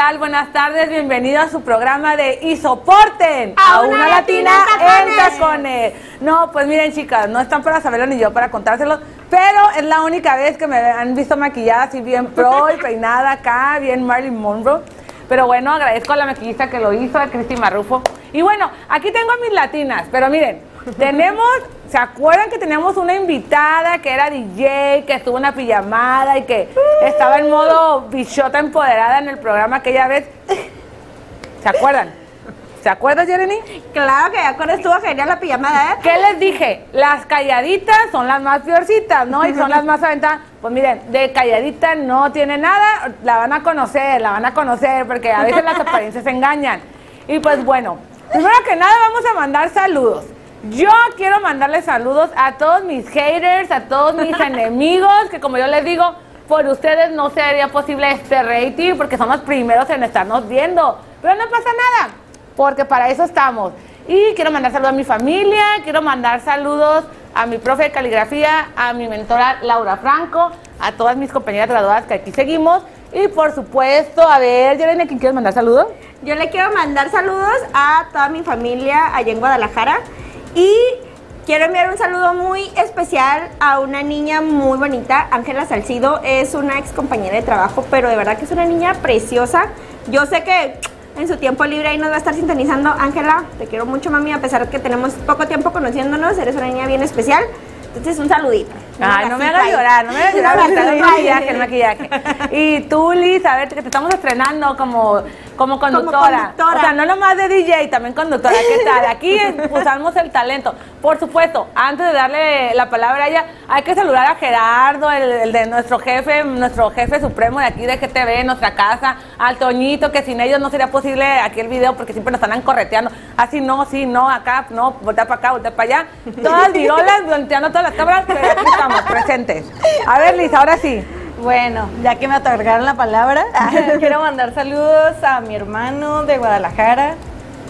Tal? Buenas tardes, bienvenido a su programa de Y soporten A una latina en tacones. No, pues miren chicas, no están para saberlo ni yo para contárselos, pero es la única vez que me han visto maquillada así bien pro y peinada acá, bien Marilyn Monroe. Pero bueno, agradezco a la maquillista que lo hizo, a Cristi Marrufo. Y bueno, aquí tengo a mis latinas, pero miren, tenemos, ¿se acuerdan que teníamos una invitada que era DJ, que estuvo en una pijamada y que estaba en modo bichota empoderada en el programa aquella vez? ¿Se acuerdan? ¿Se acuerdan, Jeremy? Claro que ya con estuvo genial la pijamada, ¿eh? ¿Qué les dije? Las calladitas son las más peorcitas, ¿no? Y son las más aventadas. Pues miren, de calladita no tiene nada, la van a conocer, la van a conocer, porque a veces las apariencias engañan. Y pues bueno, primero que nada vamos a mandar saludos. Yo quiero mandarles saludos a todos mis haters, a todos mis enemigos, que como yo les digo, por ustedes no sería posible este rating, porque son los primeros en estarnos viendo. Pero no pasa nada, porque para eso estamos. Y quiero mandar saludos a mi familia, quiero mandar saludos a mi profe de caligrafía, a mi mentora Laura Franco, a todas mis compañeras graduadas que aquí seguimos. Y por supuesto, a ver, Yerene, ¿quién quieres mandar saludos? Yo le quiero mandar saludos a toda mi familia allá en Guadalajara y quiero enviar un saludo muy especial a una niña muy bonita, Ángela Salcido, es una ex compañera de trabajo, pero de verdad que es una niña preciosa. Yo sé que en su tiempo libre ahí nos va a estar sintonizando. Ángela, te quiero mucho, mami, a pesar de que tenemos poco tiempo conociéndonos, eres una niña bien especial. Entonces, un saludito. Ay, no me hagas llorar, no me hagas llorar, el abracito. maquillaje, el maquillaje. Y tú, Liz, a ver, que te estamos estrenando como, como conductora. conductora. O sea, no nomás de DJ, también conductora. ¿Qué tal? Aquí usamos el talento. Por supuesto, antes de darle la palabra a ella, hay que saludar a Gerardo, el, el de nuestro jefe, nuestro jefe supremo de aquí de GTV, nuestra casa, al Toñito, que sin ellos no sería posible aquí el video porque siempre nos están correteando. Así no, sí, no, acá, no, voltea para acá, voltea para allá. Todas virolas, volteando todas las cámaras, pero aquí estamos, presentes. A ver, Liz, ahora sí. Bueno, ya que me otorgaron la palabra, quiero mandar saludos a mi hermano de Guadalajara,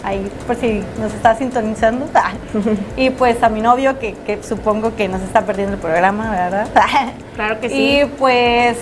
ahí por si nos está sintonizando, y pues a mi novio que, que supongo que nos está perdiendo el programa, ¿verdad? Claro que sí. Y pues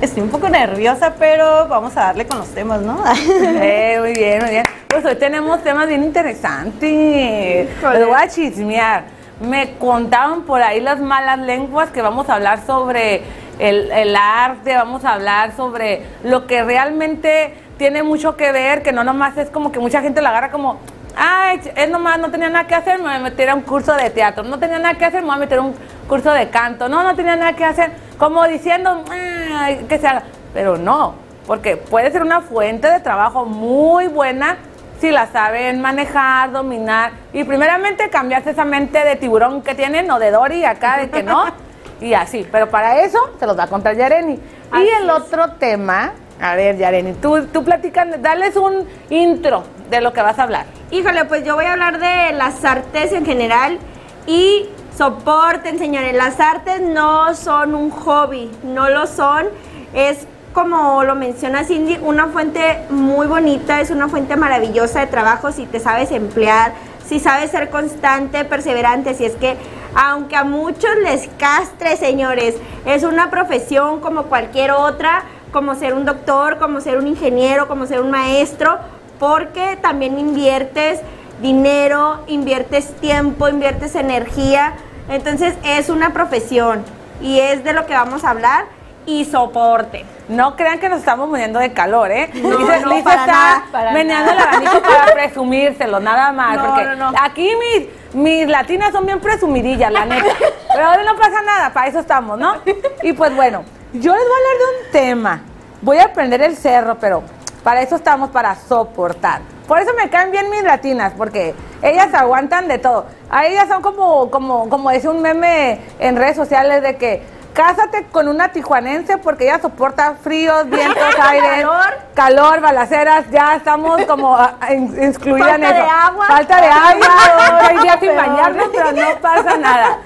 estoy un poco nerviosa, pero vamos a darle con los temas, ¿no? Eh, muy bien, muy bien. Pues hoy tenemos temas bien interesantes. Les voy a chismear. Me contaban por ahí las malas lenguas que vamos a hablar sobre el, el arte, vamos a hablar sobre lo que realmente tiene mucho que ver, que no nomás es como que mucha gente la agarra como, ay, es nomás, no tenía nada que hacer, me voy a meter a un curso de teatro, no tenía nada que hacer, me voy a meter a un curso de canto, no, no tenía nada que hacer, como diciendo, "Ay, que se haga, pero no, porque puede ser una fuente de trabajo muy buena si la saben manejar, dominar y primeramente cambiarse esa mente de tiburón que tienen o de Dory acá de que no y así, pero para eso se los va a contar Yareni. Y el otro tema, a ver Yareni, tú, tú platicas, dales un intro de lo que vas a hablar. Híjole, pues yo voy a hablar de las artes en general y soporten, señores. Las artes no son un hobby, no lo son. Es como lo menciona Cindy, una fuente muy bonita, es una fuente maravillosa de trabajo si te sabes emplear, si sabes ser constante, perseverante. Si es que, aunque a muchos les castre, señores, es una profesión como cualquier otra, como ser un doctor, como ser un ingeniero, como ser un maestro, porque también inviertes dinero, inviertes tiempo, inviertes energía. Entonces es una profesión y es de lo que vamos a hablar. y soporten. No crean que nos estamos muriendo de calor, ¿eh? No, Dice, no, Lisa para está nada, para meneando el nada. abanico para presumírselo, nada más. No, porque no, no. aquí mis, mis latinas son bien presumidillas, la neta. Pero ahora no pasa nada, para eso estamos, ¿no? Y pues bueno, yo les voy a hablar de un tema. Voy a prender el cerro, pero para eso estamos, para soportar. Por eso me caen bien mis latinas, porque ellas aguantan de todo. A ellas son como, como, como decía un meme en redes sociales de que cásate con una tijuanense porque ella soporta fríos, vientos, aire, Calor. calor, balaceras, ya estamos como ah, in- incluidas en Falta eso. de agua. Falta de agua, hoy día sin bañarnos, pero no pasa nada.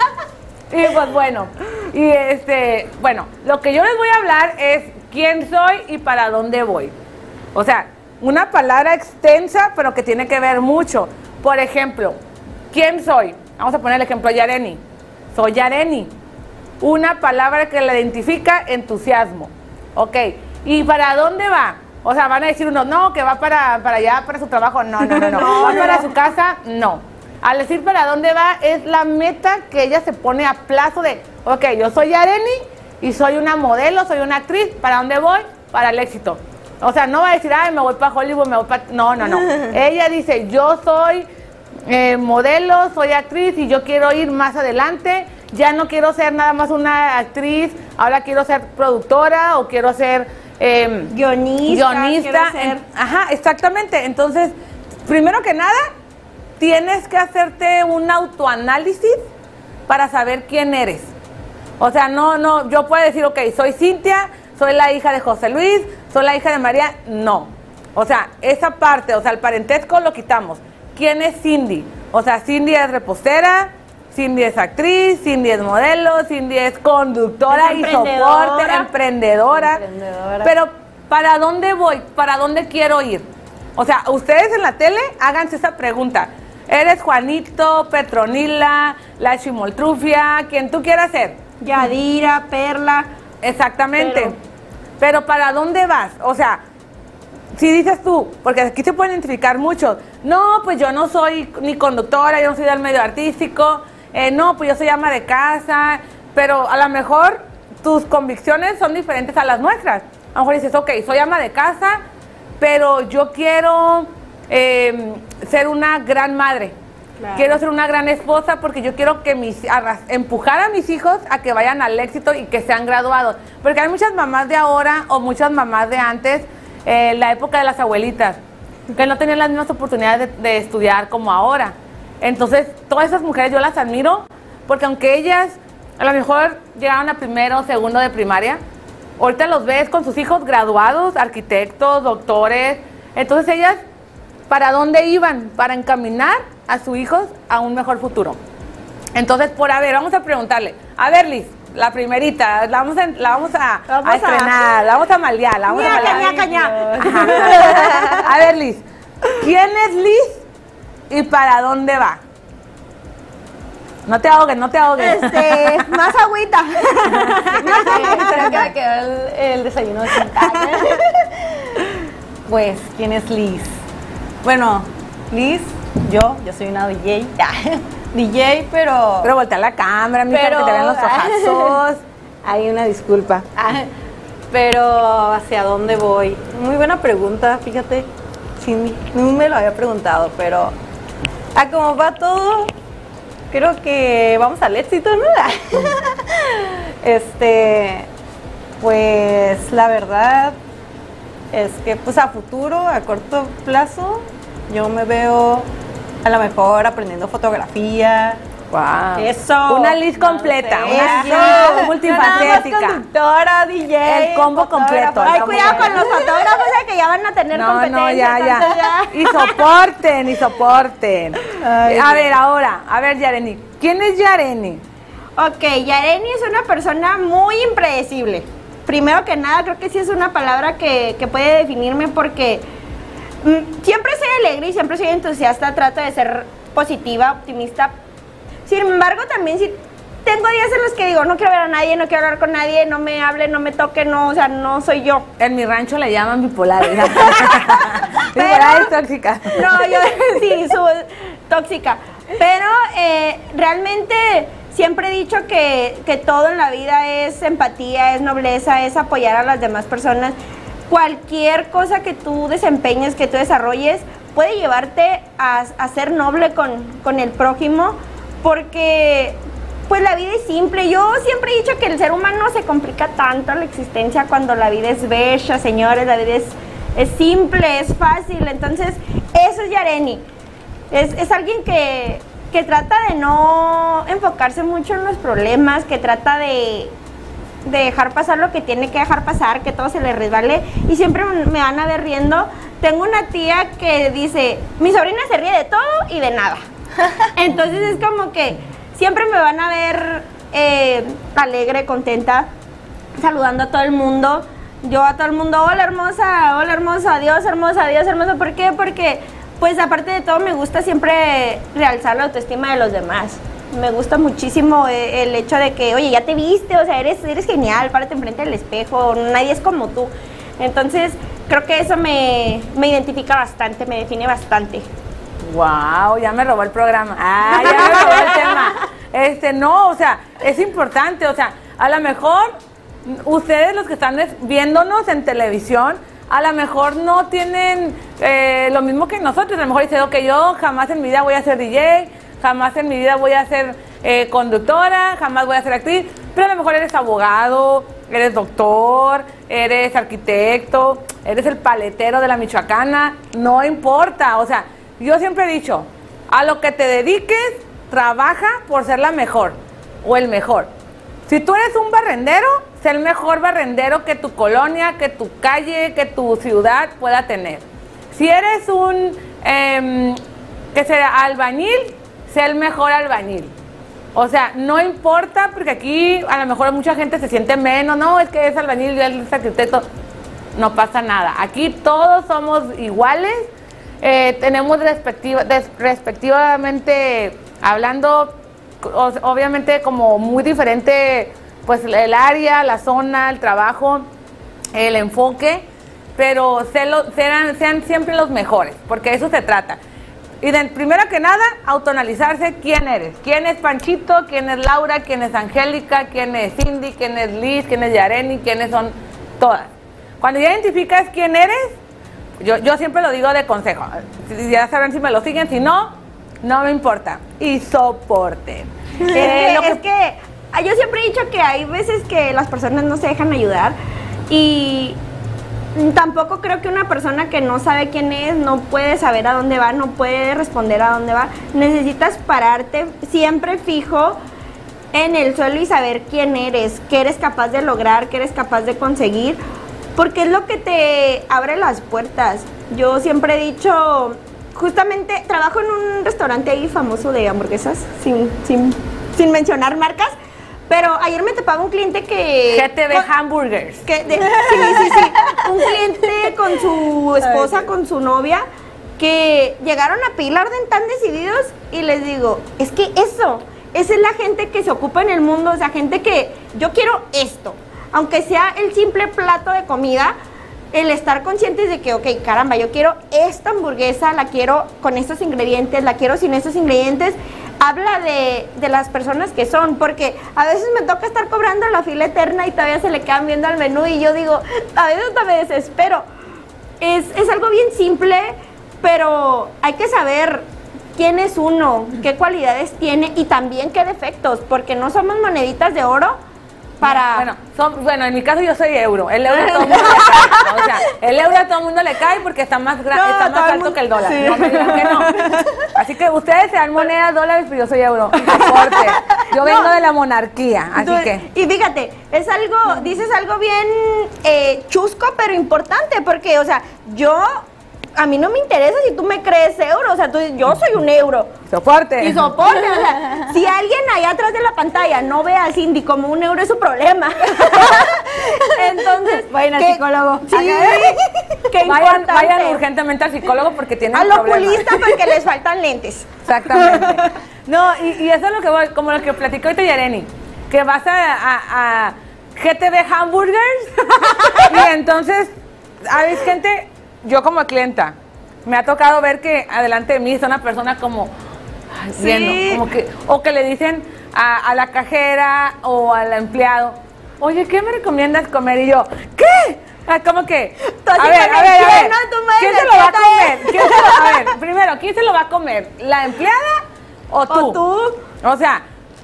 Y pues bueno, y este, bueno, lo que yo les voy a hablar es quién soy y para dónde voy. O sea, una palabra extensa, pero que tiene que ver mucho. Por ejemplo, ¿quién soy? Vamos a poner el ejemplo Yareni. Soy Yareni. Una palabra que la identifica, entusiasmo. Ok. ¿Y para dónde va? O sea, van a decir unos, no, que va para, para allá, para su trabajo. No, no, no, no. No, ¿Va no, para su casa? No. Al decir para dónde va, es la meta que ella se pone a plazo de, ok, yo soy Yareni y soy una modelo, soy una actriz. ¿Para dónde voy? Para el éxito. O sea, no va a decir, ay, me voy para Hollywood, me voy para... No, no, no. ella dice, yo soy eh, modelo, soy actriz y yo quiero ir más adelante. Ya no quiero ser nada más una actriz, ahora quiero ser productora o quiero ser eh, Guionista. guionista. ser. Ajá, exactamente. Entonces, primero que nada, tienes que hacerte un autoanálisis para saber quién eres. O sea, no, no, yo puedo decir, ok, soy Cintia, soy la hija de José Luis, soy la hija de María. No. O sea, esa parte, o sea, el parentesco lo quitamos. ¿Quién es Cindy? O sea, Cindy es repostera, Cindy es actriz, Cindy es modelo, Cindy es conductora Es y soporte, emprendedora. emprendedora. Emprendedora. Pero, ¿para dónde voy? ¿Para dónde quiero ir? O sea, ustedes en la tele háganse esa pregunta. ¿Eres Juanito, Petronila, la Chimoltrufia, quien tú quieras ser? Yadira, Perla. Exactamente. Pero- Pero, ¿para dónde vas? O sea, si dices tú, porque aquí se pueden identificar muchos, no, pues yo no soy ni conductora, yo no soy del medio artístico, eh, no, pues yo soy ama de casa, pero a lo mejor tus convicciones son diferentes a las nuestras. A lo mejor dices, ok, soy ama de casa, pero yo quiero eh, ser una gran madre. Claro. Quiero ser una gran esposa porque yo quiero que mis empujar a mis hijos a que vayan al éxito y que sean graduados. Porque hay muchas mamás de ahora o muchas mamás de antes, eh, la época de las abuelitas, que no tenían las mismas oportunidades de, de estudiar como ahora. Entonces, todas esas mujeres yo las admiro porque aunque ellas a lo mejor llegaron a primero o segundo de primaria, ahorita los ves con sus hijos graduados, arquitectos, doctores. Entonces ellas para dónde iban, para encaminar a sus hijos a un mejor futuro. Entonces, por a ver, vamos a preguntarle. A ver, Liz, la primerita, la vamos a, la vamos a, Vamos a a- estrenar, la vamos a maldear, la vamos a Ñaca, ñaca. Ajá. A ver, Liz, ¿quién es Liz y para dónde va? No te ahogues, no te ahogues. Este, más agüita. Creo que me quedó el, el desayuno de Quintana. Pues, ¿quién es Liz? Bueno, Liz, yo, yo soy una DJ. DJ, pero. Pero voltea la cámara, Pero- que te vean los ojazos. Hay una disculpa. Ah, Pero, ¿hacia dónde voy? Muy buena pregunta, fíjate. Sí, no me lo había preguntado, pero. A cómo va todo, creo que vamos al éxito, ¿no? este. Pues, la verdad es que, pues, a futuro, a corto plazo, yo me veo a lo mejor aprendiendo fotografía. Wow. Eso. Una Liz completa, No una. Liz multifacética. No, conductora, DJ. El combo completo, Ay, cuidado con los fotógrafos que ya van a tener No, competencia. no, ya, ya. Y soporten, y soporten. Ay, a ver, ahora, a ver, Yareni. ¿Quién es Yareni? Ok, Yareni es una persona muy impredecible. Primero que nada, creo que sí es una palabra que, que puede definirme porque mm, siempre soy alegre y siempre soy entusiasta, trato de ser positiva, optimista. Sin embargo, también sí tengo días en los que digo, no quiero ver a nadie, no quiero hablar con nadie, no me hable, no me toque, no, o sea, no soy yo. En mi rancho le llaman bipolar. hija. bipolar es tóxica. No, yo sí, soy tóxica. Pero eh, realmente siempre he dicho que, que todo en la vida es empatía, es nobleza, es apoyar a las demás personas. Cualquier cosa que tú desempeñes, que tú desarrolles, puede llevarte a, a ser noble con, con el prójimo, porque pues la vida es simple. Yo siempre he dicho que el ser humano se complica tanto la existencia cuando la vida es bella, señores, la vida es, es simple, es fácil. Entonces, eso es Yareni. Es, es alguien que, que trata de no enfocarse mucho en los problemas, que trata de, de dejar pasar lo que tiene que dejar pasar, que todo se le resbale y siempre me van a ver riendo. Tengo una tía que dice, mi sobrina se ríe de todo y de nada. Entonces es como que siempre me van a ver eh, alegre, contenta, saludando a todo el mundo. Yo a todo el mundo, hola hermosa, hola hermosa, adiós hermosa, adiós hermosa. ¿Por qué? Porque pues aparte de todo me gusta siempre realzar la autoestima de los demás. Me gusta muchísimo eh, el hecho de que, oye, ya te viste, o sea, eres, eres genial, párate enfrente del espejo, nadie es como tú. Entonces, creo que eso me, me identifica bastante, me define bastante. Wow, ya me robó el programa. Ah, ya me robó el tema. Este, no, o sea, es importante, o sea, a lo mejor ustedes los que están es- viéndonos en televisión, a lo mejor no tienen eh, lo mismo que nosotros. A lo mejor dicen, ok, yo jamás en mi vida voy a ser DJ, jamás en mi vida voy a ser eh, conductora, jamás voy a ser actriz, pero a lo mejor eres abogado, eres doctor, eres arquitecto, eres el paletero de la Michoacana, no importa, o sea, yo siempre he dicho, a lo que te dediques, trabaja por ser la mejor o el mejor. Si tú eres un barrendero, sé el mejor barrendero que tu colonia, que tu calle, que tu ciudad pueda tener. Si eres un, em, que sea albañil, sé el mejor albañil. O sea, no importa, porque aquí a lo mejor mucha gente se siente menos, no, es que es albañil, es arquitecto. No pasa nada. Aquí todos somos iguales, eh, tenemos respectiva- respectivamente hablando, obviamente como muy diferente, pues el área, la zona, el trabajo, el enfoque, pero lo- sean, siempre los mejores, porque de eso se trata. Y de, primero que nada, autoanalizarse quién eres. ¿Quién es Panchito? ¿Quién es Laura? ¿Quién es Angélica? ¿Quién es Cindy? ¿Quién es Liz? ¿Quién es Yareni? ¿Quiénes son todas? Cuando ya identificas quién eres, yo, yo siempre lo digo de consejo. Ya sabrán si me lo siguen, si no, no me importa. Y soporten. Es Eh, que, lo que- es que, ah, yo siempre he dicho que hay veces que las personas no se dejan ayudar y tampoco creo que una persona que no sabe quién es no puede saber a dónde va, no puede responder a dónde va. Necesitas pararte siempre fijo en el suelo y saber quién eres, qué eres capaz de lograr, qué eres capaz de conseguir, porque es lo que te abre las puertas. Yo siempre he dicho, justamente trabajo en un restaurante ahí famoso de hamburguesas, sin, sin, sin mencionar marcas, pero ayer me topaba un cliente que... GTV con- Hamburgers. que de- sí, sí, sí. Un cliente con su esposa, con su novia, que llegaron a pedir la orden tan decididos y les digo, es que eso, esa es la gente que se ocupa en el mundo, o sea, gente que yo quiero esto, aunque sea el simple plato de comida, el estar conscientes de que, ok, caramba, yo quiero esta hamburguesa, la quiero con estos ingredientes, la quiero sin estos ingredientes, habla de, de las personas que son, porque a veces me toca estar cobrando la fila eterna y todavía se le quedan viendo al menú y yo digo, a veces hasta me desespero. Es, es algo bien simple, pero hay que saber quién es uno, qué cualidades tiene y también qué defectos, porque no somos moneditas de oro para... Bueno, son- bueno, en mi caso yo soy euro. El euro a todo el mundo le cae. O sea, el euro a todo el mundo le cae porque está más, gra- No, está más alto mundo- que el dólar. sí. No me digan que no. Así que ustedes sean monedas, dólares, pero yo soy euro. Y soporte. Yo vengo de la monarquía, así Tú- que. Y fíjate, es algo, dices algo bien eh, chusco, pero importante, porque, o sea, yo, a mí no me interesa si tú me crees euro, o sea, tú, yo soy un euro. Soporte. Y soporte, o sea, si alguien allá atrás de la pantalla no ve a Cindy como un euro es su problema. Entonces, Vayan al ¿qué- psicólogo. Sí, qué Vayan, vayan urgentemente al psicólogo porque tienen Al oculista porque les faltan lentes. Exactamente. No, y, y eso es lo que voy, como lo que platicó ahorita Yareni, que vas a, a- a GTV Hamburgers y entonces hay gente, yo como clienta, me ha tocado ver que adelante de mí está una persona como ay, Sí. viendo, como que, o que le dicen, a, a la cajera o al empleado, oye, ¿qué me recomiendas comer? Y yo, ¿qué? Ah, ¿Cómo que? A ver, a ver, a ver. ¿Quién se lo va a comer? ¿Quién se lo- a ver, primero, ¿quién se lo va a comer? ¿La empleada o tú? O tú. O sea,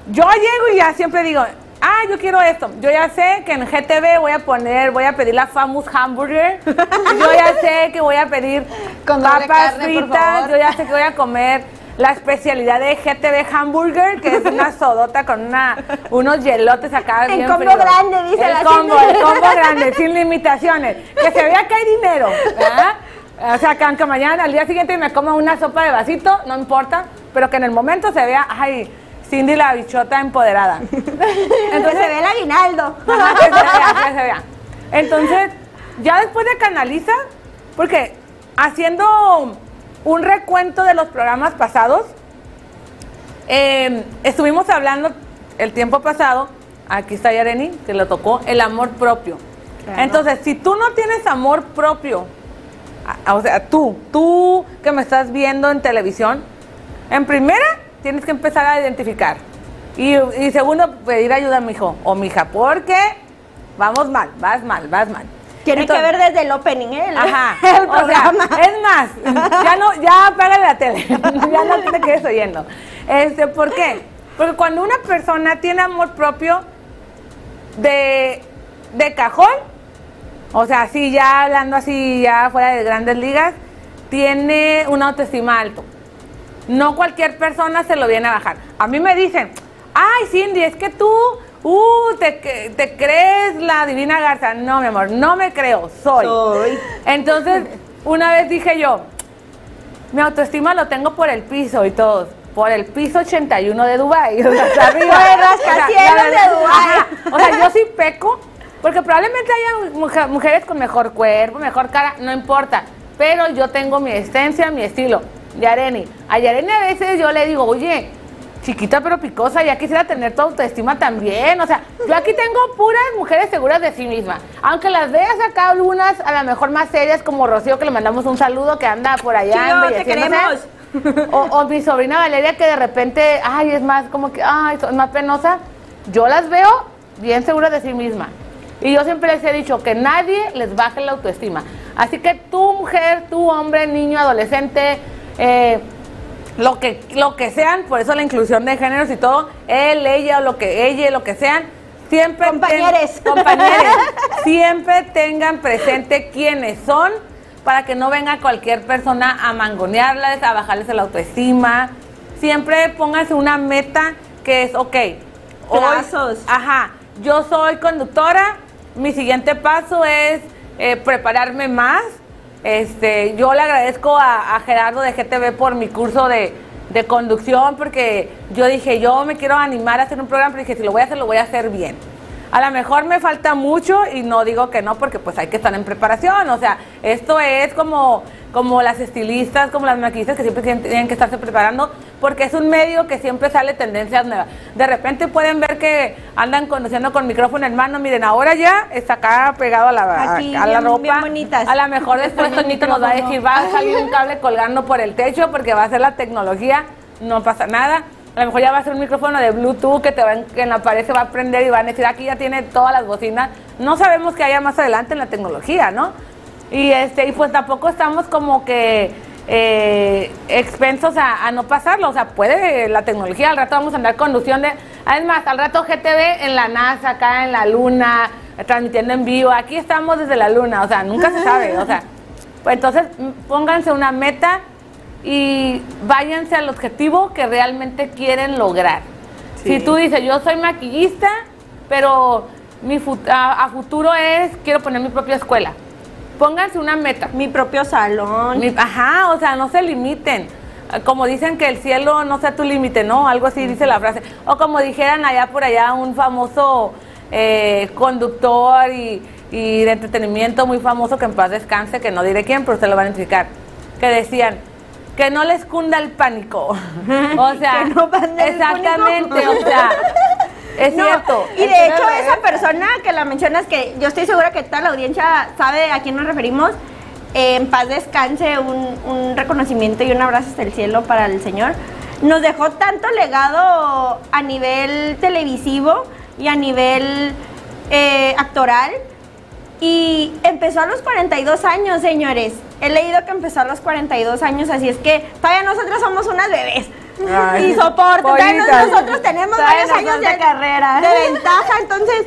yo llego y ya siempre digo, ah, yo quiero esto. Yo ya sé que en GTV voy a poner, voy a pedir la famous hamburger. yo ya sé que voy a pedir Con papas carne, fritas. Yo ya sé que voy a comer la especialidad de GTV hamburger, que es una sodota con una, unos hielotes acá El bien combo grande, dice El la combo, el combo grande, sin limitaciones. Que se vea que hay dinero, ¿verdad? O sea, que aunque mañana, al día siguiente me coma una sopa de vasito, no importa, pero que en el momento se vea, ay, Cindy la bichota empoderada. Entonces se ve el aguinaldo. Ajá, que se vea, que se vea. Entonces, ya después de canaliza, porque haciendo un recuento de los programas pasados, eh, estuvimos hablando el tiempo pasado, aquí está Yareni, que lo tocó, el amor propio. Claro. Entonces, si tú no tienes amor propio, o sea, tú, tú que me estás viendo en televisión, en primera tienes que empezar a identificar. Y, y segundo, pedir ayuda a mi hijo o mi hija, porque vamos mal, vas mal, vas mal. Tiene que Entonces- ver desde el opening, ¿eh? El, Ajá. el o sea, programa. es más, ya no, ya apágale la tele, ya no te quedes oyendo. Este, ¿por qué? Porque cuando una persona tiene amor propio de, de cajón, o sea, así ya hablando así, ya fuera de grandes ligas, tiene una autoestima alto. No cualquier persona se lo viene a bajar. A mí me dicen, ay Cindy, es que tú, uh, te, te crees la divina garza. No, mi amor, no me creo, soy. Soy. Entonces, una vez dije yo, mi autoestima lo tengo por el piso y todo. Por el piso 81 de Dubai, o sea, hasta arriba. Por el O sea, rascacielos la de. O sea, yo sí peco, porque probablemente haya mujer- mujeres con mejor cuerpo, mejor cara, no importa. Pero yo tengo mi esencia, mi estilo. Yareni. A Yareni a veces yo le digo, oye, chiquita pero picosa, ya quisiera tener tu autoestima también. O sea, yo aquí tengo puras mujeres seguras de sí mismas. Aunque las veas acá algunas, a lo mejor más serias, como Rocío, que le mandamos un saludo, que anda por allá Chío, te o mi sobrina Valeria que de repente, ay, es más como que, ay, es más penosa. Yo las veo bien seguras de sí misma. Y yo siempre les he dicho que nadie les baje la autoestima. Así que tú, mujer, tú, hombre, niño, adolescente, eh, lo que, lo que sean, por eso la inclusión de géneros y todo, él, ella, o lo que ella, lo que sean, siempre compañeres, siempre tengan presente quiénes son para que no venga cualquier persona a mangonearles, a bajarles la autoestima. Siempre pónganse una meta que es, ok, hoy- ajá, yo soy conductora, mi siguiente paso es eh, prepararme más. Este, yo le agradezco a, Gerardo de GTV por mi curso de, de conducción, porque yo dije, yo me quiero animar a hacer un programa, pero dije, si lo voy a hacer, lo voy a hacer bien. A lo mejor me falta mucho y no digo que no, porque pues hay que estar en preparación. O sea, esto es como, como las estilistas, como las maquillistas que siempre tienen, que estarse preparando, porque es un medio que siempre sale tendencias nuevas. De repente pueden ver que andan conduciendo con micrófono en mano. Miren, ahora ya está acá pegado a la, Aquí, a la bien- ropa. A lo mejor después Toñito nos va a decir, va a salir un cable colgando por el techo porque va a ser la tecnología, no pasa nada. A lo mejor ya va a ser un micrófono de Bluetooth que te va en, que en la pared se va a prender y van a decir, aquí ya tiene todas las bocinas. No sabemos qué haya más adelante en la tecnología, ¿no? Y este y pues tampoco estamos como que eh, expensos a, a no pasarlo. O sea, puede la tecnología, al rato vamos a andar conducción de... Además, al rato GTV en la NASA, acá en la Luna, transmitiendo en vivo. Aquí estamos desde la Luna, o sea, nunca se sabe. O sea, pues entonces pónganse una meta y váyanse al objetivo que realmente quieren lograr. Si tú dices, yo soy maquillista, pero mi fut- a, a futuro es, quiero poner mi propia escuela. Pónganse una meta. Mi propio salón. Mi- ajá, o sea, no se limiten. Como dicen que el cielo no sea tu límite, ¿no? Algo así dice la frase. O como dijeran allá por allá un famoso eh, conductor y, y de entretenimiento muy famoso que en paz descanse, que no diré quién, pero ustedes lo van a identificar, que decían que no les cunda el pánico. O sea, Que no el exactamente, pánico. o sea, es No, cierto. Y El de hecho, no esa persona que la mencionas, que yo estoy segura que toda la audiencia sabe a quién nos referimos, eh, en paz descanse, un, un reconocimiento y un abrazo hasta el cielo para el Señor. nos dejó tanto legado a nivel televisivo y a nivel eh, actoral. Y empezó a los 42 años, señores. He leído que empezó a los 42 años, así es que todavía nosotros somos unas bebés. Ay, y soporte. Nosotros tenemos Todavía varios años de carrera. de ventaja. Entonces,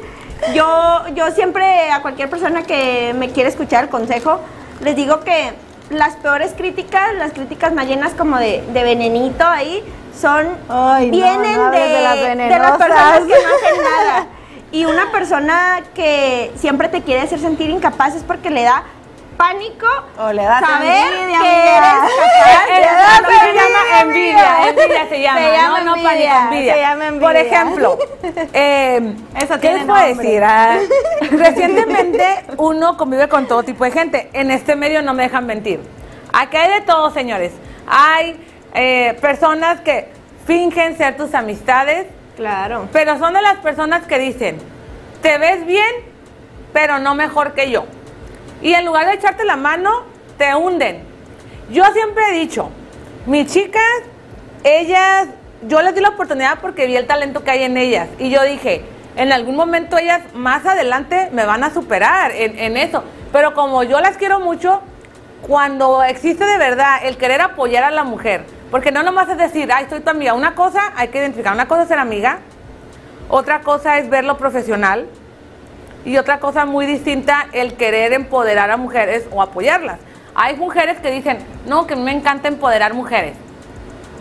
yo, yo siempre a cualquier persona que me quiere escuchar el consejo, les digo que las peores críticas, las críticas más llenas como de, de venenito ahí, son Ay, vienen no de, de las de las personas que no hacen nada. Y una persona que siempre te quiere hacer sentir incapaz es porque le da pánico O le das saber envidia, que eres capaz se llama envidia, envidia se llama, Se llama no, no pánico, envidia. se llama envidia. Por ejemplo, eh, Eso ¿qué les puedo decir? Ah, recientemente uno convive con todo tipo de gente. En este medio no me dejan mentir. Aquí hay de todo, señores. Hay eh, personas que fingen ser tus amistades, Claro. pero son de las personas que dicen, te ves bien, pero no mejor que yo. Y en lugar de echarte la mano, te hunden. Yo siempre he dicho, mis chicas, ellas, yo les di la oportunidad porque vi el talento que hay en ellas. Y yo dije, en algún momento ellas más adelante me van a superar en, en eso. Pero como yo las quiero mucho, cuando existe de verdad el querer apoyar a la mujer, porque no nomás es decir, ay, soy tu amiga, una cosa hay que identificar, una cosa es ser amiga, otra cosa es ver lo profesional y otra cosa muy distinta el querer empoderar a mujeres o apoyarlas. Hay mujeres que dicen, no, que me encanta empoderar mujeres,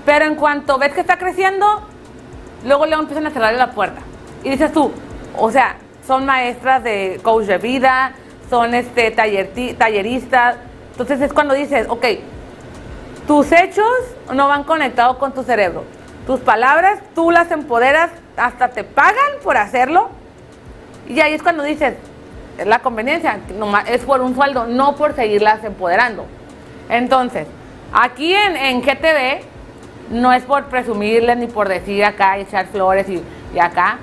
pero en cuanto ves que está creciendo, luego luego empiezan a cerrarle la puerta. Y dices tú, o sea, son maestras de coach de vida, son este tallerti- talleristas. Entonces es cuando dices, ok, tus hechos no van conectados con tu cerebro. Tus palabras, tú las empoderas, hasta te pagan por hacerlo. Y ahí es cuando dices, es la conveniencia, es por un sueldo, no por seguirlas empoderando. Entonces, aquí en, en GTV, no es por presumirles ni por decir acá, echar flores y, y acá,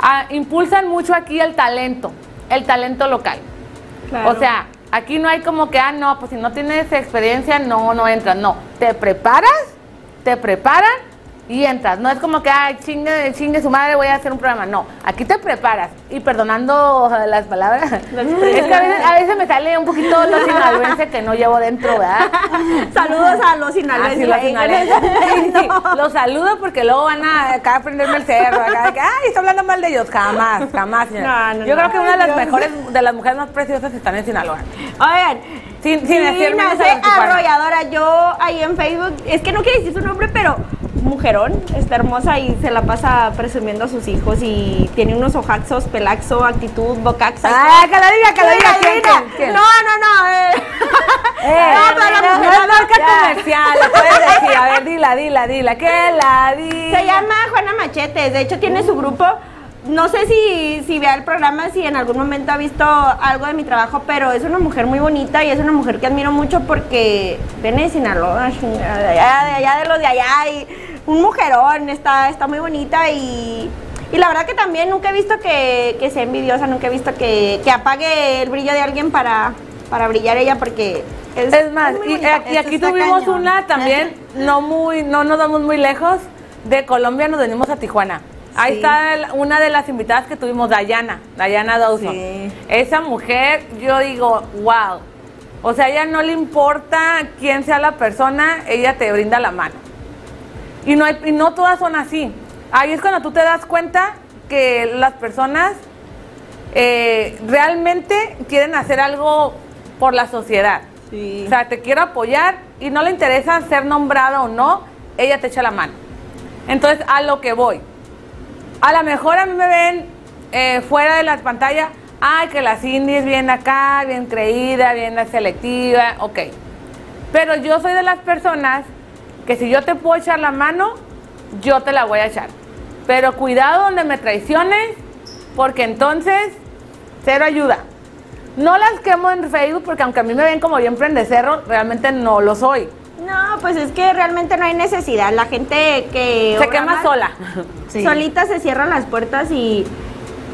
ah, impulsan mucho aquí el talento, el talento local. Claro. O sea, aquí no hay como que, ah, no, pues si no tienes experiencia, no, no entras. No, te preparas, te preparan y entras. No es como que, ay, chingue, chingue su madre, voy a hacer un programa. No, aquí te preparas. Y perdonando las palabras, es que a veces, a veces me sale un poquito lo sinaloense que no llevo dentro, ¿verdad? Saludos a los Ah, sí, sinaloenses. los sinaloenses. Sí, Los saludo porque luego van a acá a prenderme el cerro. Acá, de que, ay, está hablando mal de ellos. Jamás, jamás. señora. No, no, Yo creo que una de las Dios. mejores, de las mujeres más preciosas están en Sinaloa. Oigan, Sin, sin sí, decir menos nace a los tijuanos. arrolladora. Yo ahí en Facebook, es que no quiero decir su nombre, pero mujerón, está hermosa y se la pasa presumiendo a sus hijos y tiene unos ojaxos, pelaxo, actitud, bocaxa. Ah, que la diga, que la Sí, diga. ¿Quién, diga. quién, quién? No, no, no. eh. Eh, No, pero no, mujer no es no- marca ya. comercial, lo puedes decir. A ver, dila, dila, dila. Que la diga. Se llama Juana Machetes, de hecho tiene su grupo. No sé si, si vea el programa, si en algún momento ha visto algo de mi trabajo, pero es una mujer muy bonita y es una mujer que admiro mucho porque viene de Sinaloa, allá, de allá, de los de allá, y un mujerón, está, está muy bonita y, y la verdad que también nunca he visto que, que sea envidiosa, nunca he visto que, que apague el brillo de alguien para, para brillar ella porque es, Es más, es y bonita. aquí, Esto tuvimos cañón. una también, no muy, no nos vamos muy lejos. De Colombia nos venimos a Tijuana. Ahí Sí. está el- una de las invitadas que tuvimos, Dayana, Dayana Dawson. Sí. Esa mujer, yo digo, wow. O sea, a ella no le importa quién sea la persona, ella te brinda la mano. Y no, hay- y no todas son así. Ahí es cuando tú te das cuenta que las personas eh, realmente quieren hacer algo por la sociedad. Sí. O sea, te quiero apoyar y no le interesa ser nombrada o no, ella te echa la mano. Entonces, a lo que voy. A lo mejor a mí me ven eh, fuera de la pantalla, ay, que la Cindy es bien acá, bien creída, bien selectiva, ok. Pero yo soy de las personas que si yo te puedo echar la mano, yo te la voy a echar. Pero cuidado donde me traiciones, porque entonces, cero ayuda. No las quemo en Facebook porque aunque a mí me ven como bien prendecerro, realmente no lo soy. No, pues es que realmente no hay necesidad. La gente que Se quema mal, sola. Sí. solita se cierran las puertas y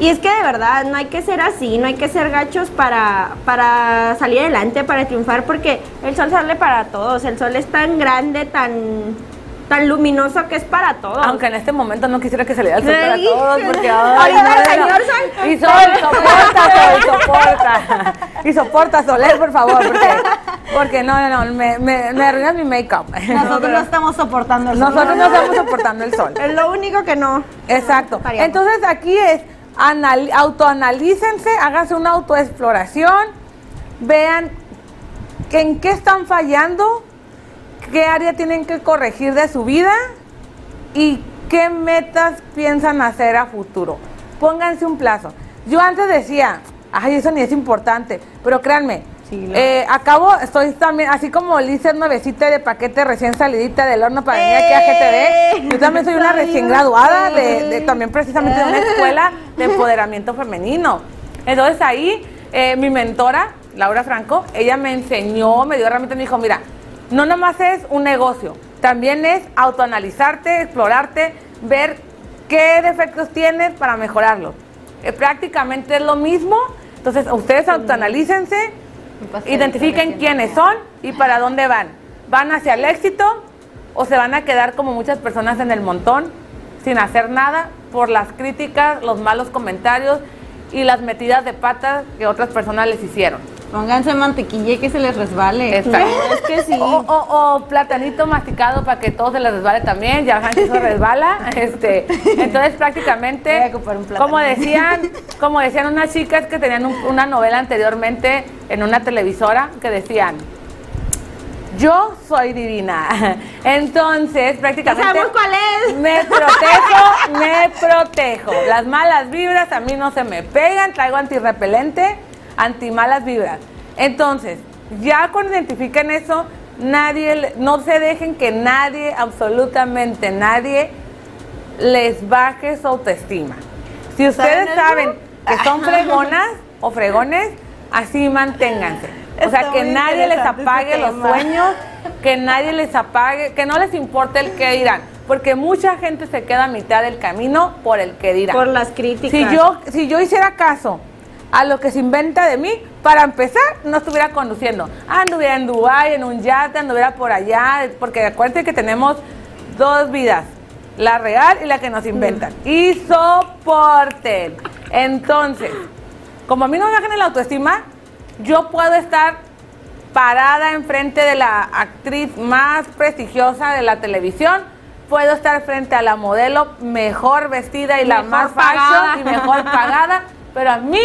y es que de verdad no hay que ser así, no hay que ser gachos para para salir adelante, para triunfar, porque el sol sale para todos. El sol es tan grande, tan tan luminoso que es para todos. Aunque en este momento no quisiera que saliera el sol para Ay, todos, porque ahorita el señor sol. Y sol, soporta, sol, soporta. Y soporta, Soler, por favor, porque, porque no, no, no, me, me, me arruinas mi make-up. Nosotros no estamos soportando el sol. Nosotros no estamos soportando el sol. Es lo único que no. Exacto. Entonces aquí es anal- autoanalícense, háganse una autoexploración, vean en qué están fallando, qué área tienen que corregir de su vida y qué metas piensan hacer a futuro. Pónganse un plazo. Yo antes decía, ay, eso ni es importante, pero créanme, Sí, lo eh, acabo, estoy también, así como Lisa nuevecita de paquete recién salidita del horno para venir aquí a GTV, yo también soy una recién graduada de, de- también precisamente de una escuela de empoderamiento femenino. Entonces ahí eh, mi mentora, Laura Franco, ella me enseñó, me dio herramientas, me dijo, mira, no nomás es un negocio, también es autoanalizarte, explorarte, ver qué defectos tienes para mejorarlos. Eh, prácticamente es lo mismo, entonces ustedes autoanalícense, identifiquen quiénes son y para dónde van. ¿Van hacia el éxito o se van a quedar como muchas personas en el montón sin hacer nada por las críticas, los malos comentarios y las metidas de patas que otras personas les hicieron? Pónganse mantequilla y que se les resbale. Exacto. Es que sí. O, o- o platanito masticado para que todo se les resbale también, ya que eso resbala. Este, entonces prácticamente, como decían, como decían unas chicas que tenían un- una novela anteriormente en una televisora que decían, yo soy divina. Entonces prácticamente sabemos cuál es. me protejo, me protejo. Las malas vibras a mí no se me pegan, traigo antirrepelente, anti malas vibras. Entonces, ya cuando identifiquen eso, nadie, no se dejen que nadie, absolutamente nadie, les baje su autoestima. Si ustedes ¿Saben que son fregonas o fregones, así manténganse. O sea, que nadie les interesante apague este los sueños, que nadie les apague, que no les importe el que dirán, porque mucha gente se queda a mitad del camino por el que dirán. Por las críticas. Si yo, si yo hiciera caso a lo que se inventa de mí, para empezar, no estuviera conduciendo. Anduviera en Dubái, en un yate, anduviera por allá, porque acuérdense que tenemos dos vidas, la real y la que nos inventan. Y soporten. Entonces, como a mí no me bajan la autoestima, yo puedo estar parada enfrente de la actriz más prestigiosa de la televisión, puedo estar frente a la modelo mejor vestida y la más pagada. fashion y mejor pagada, pero a mí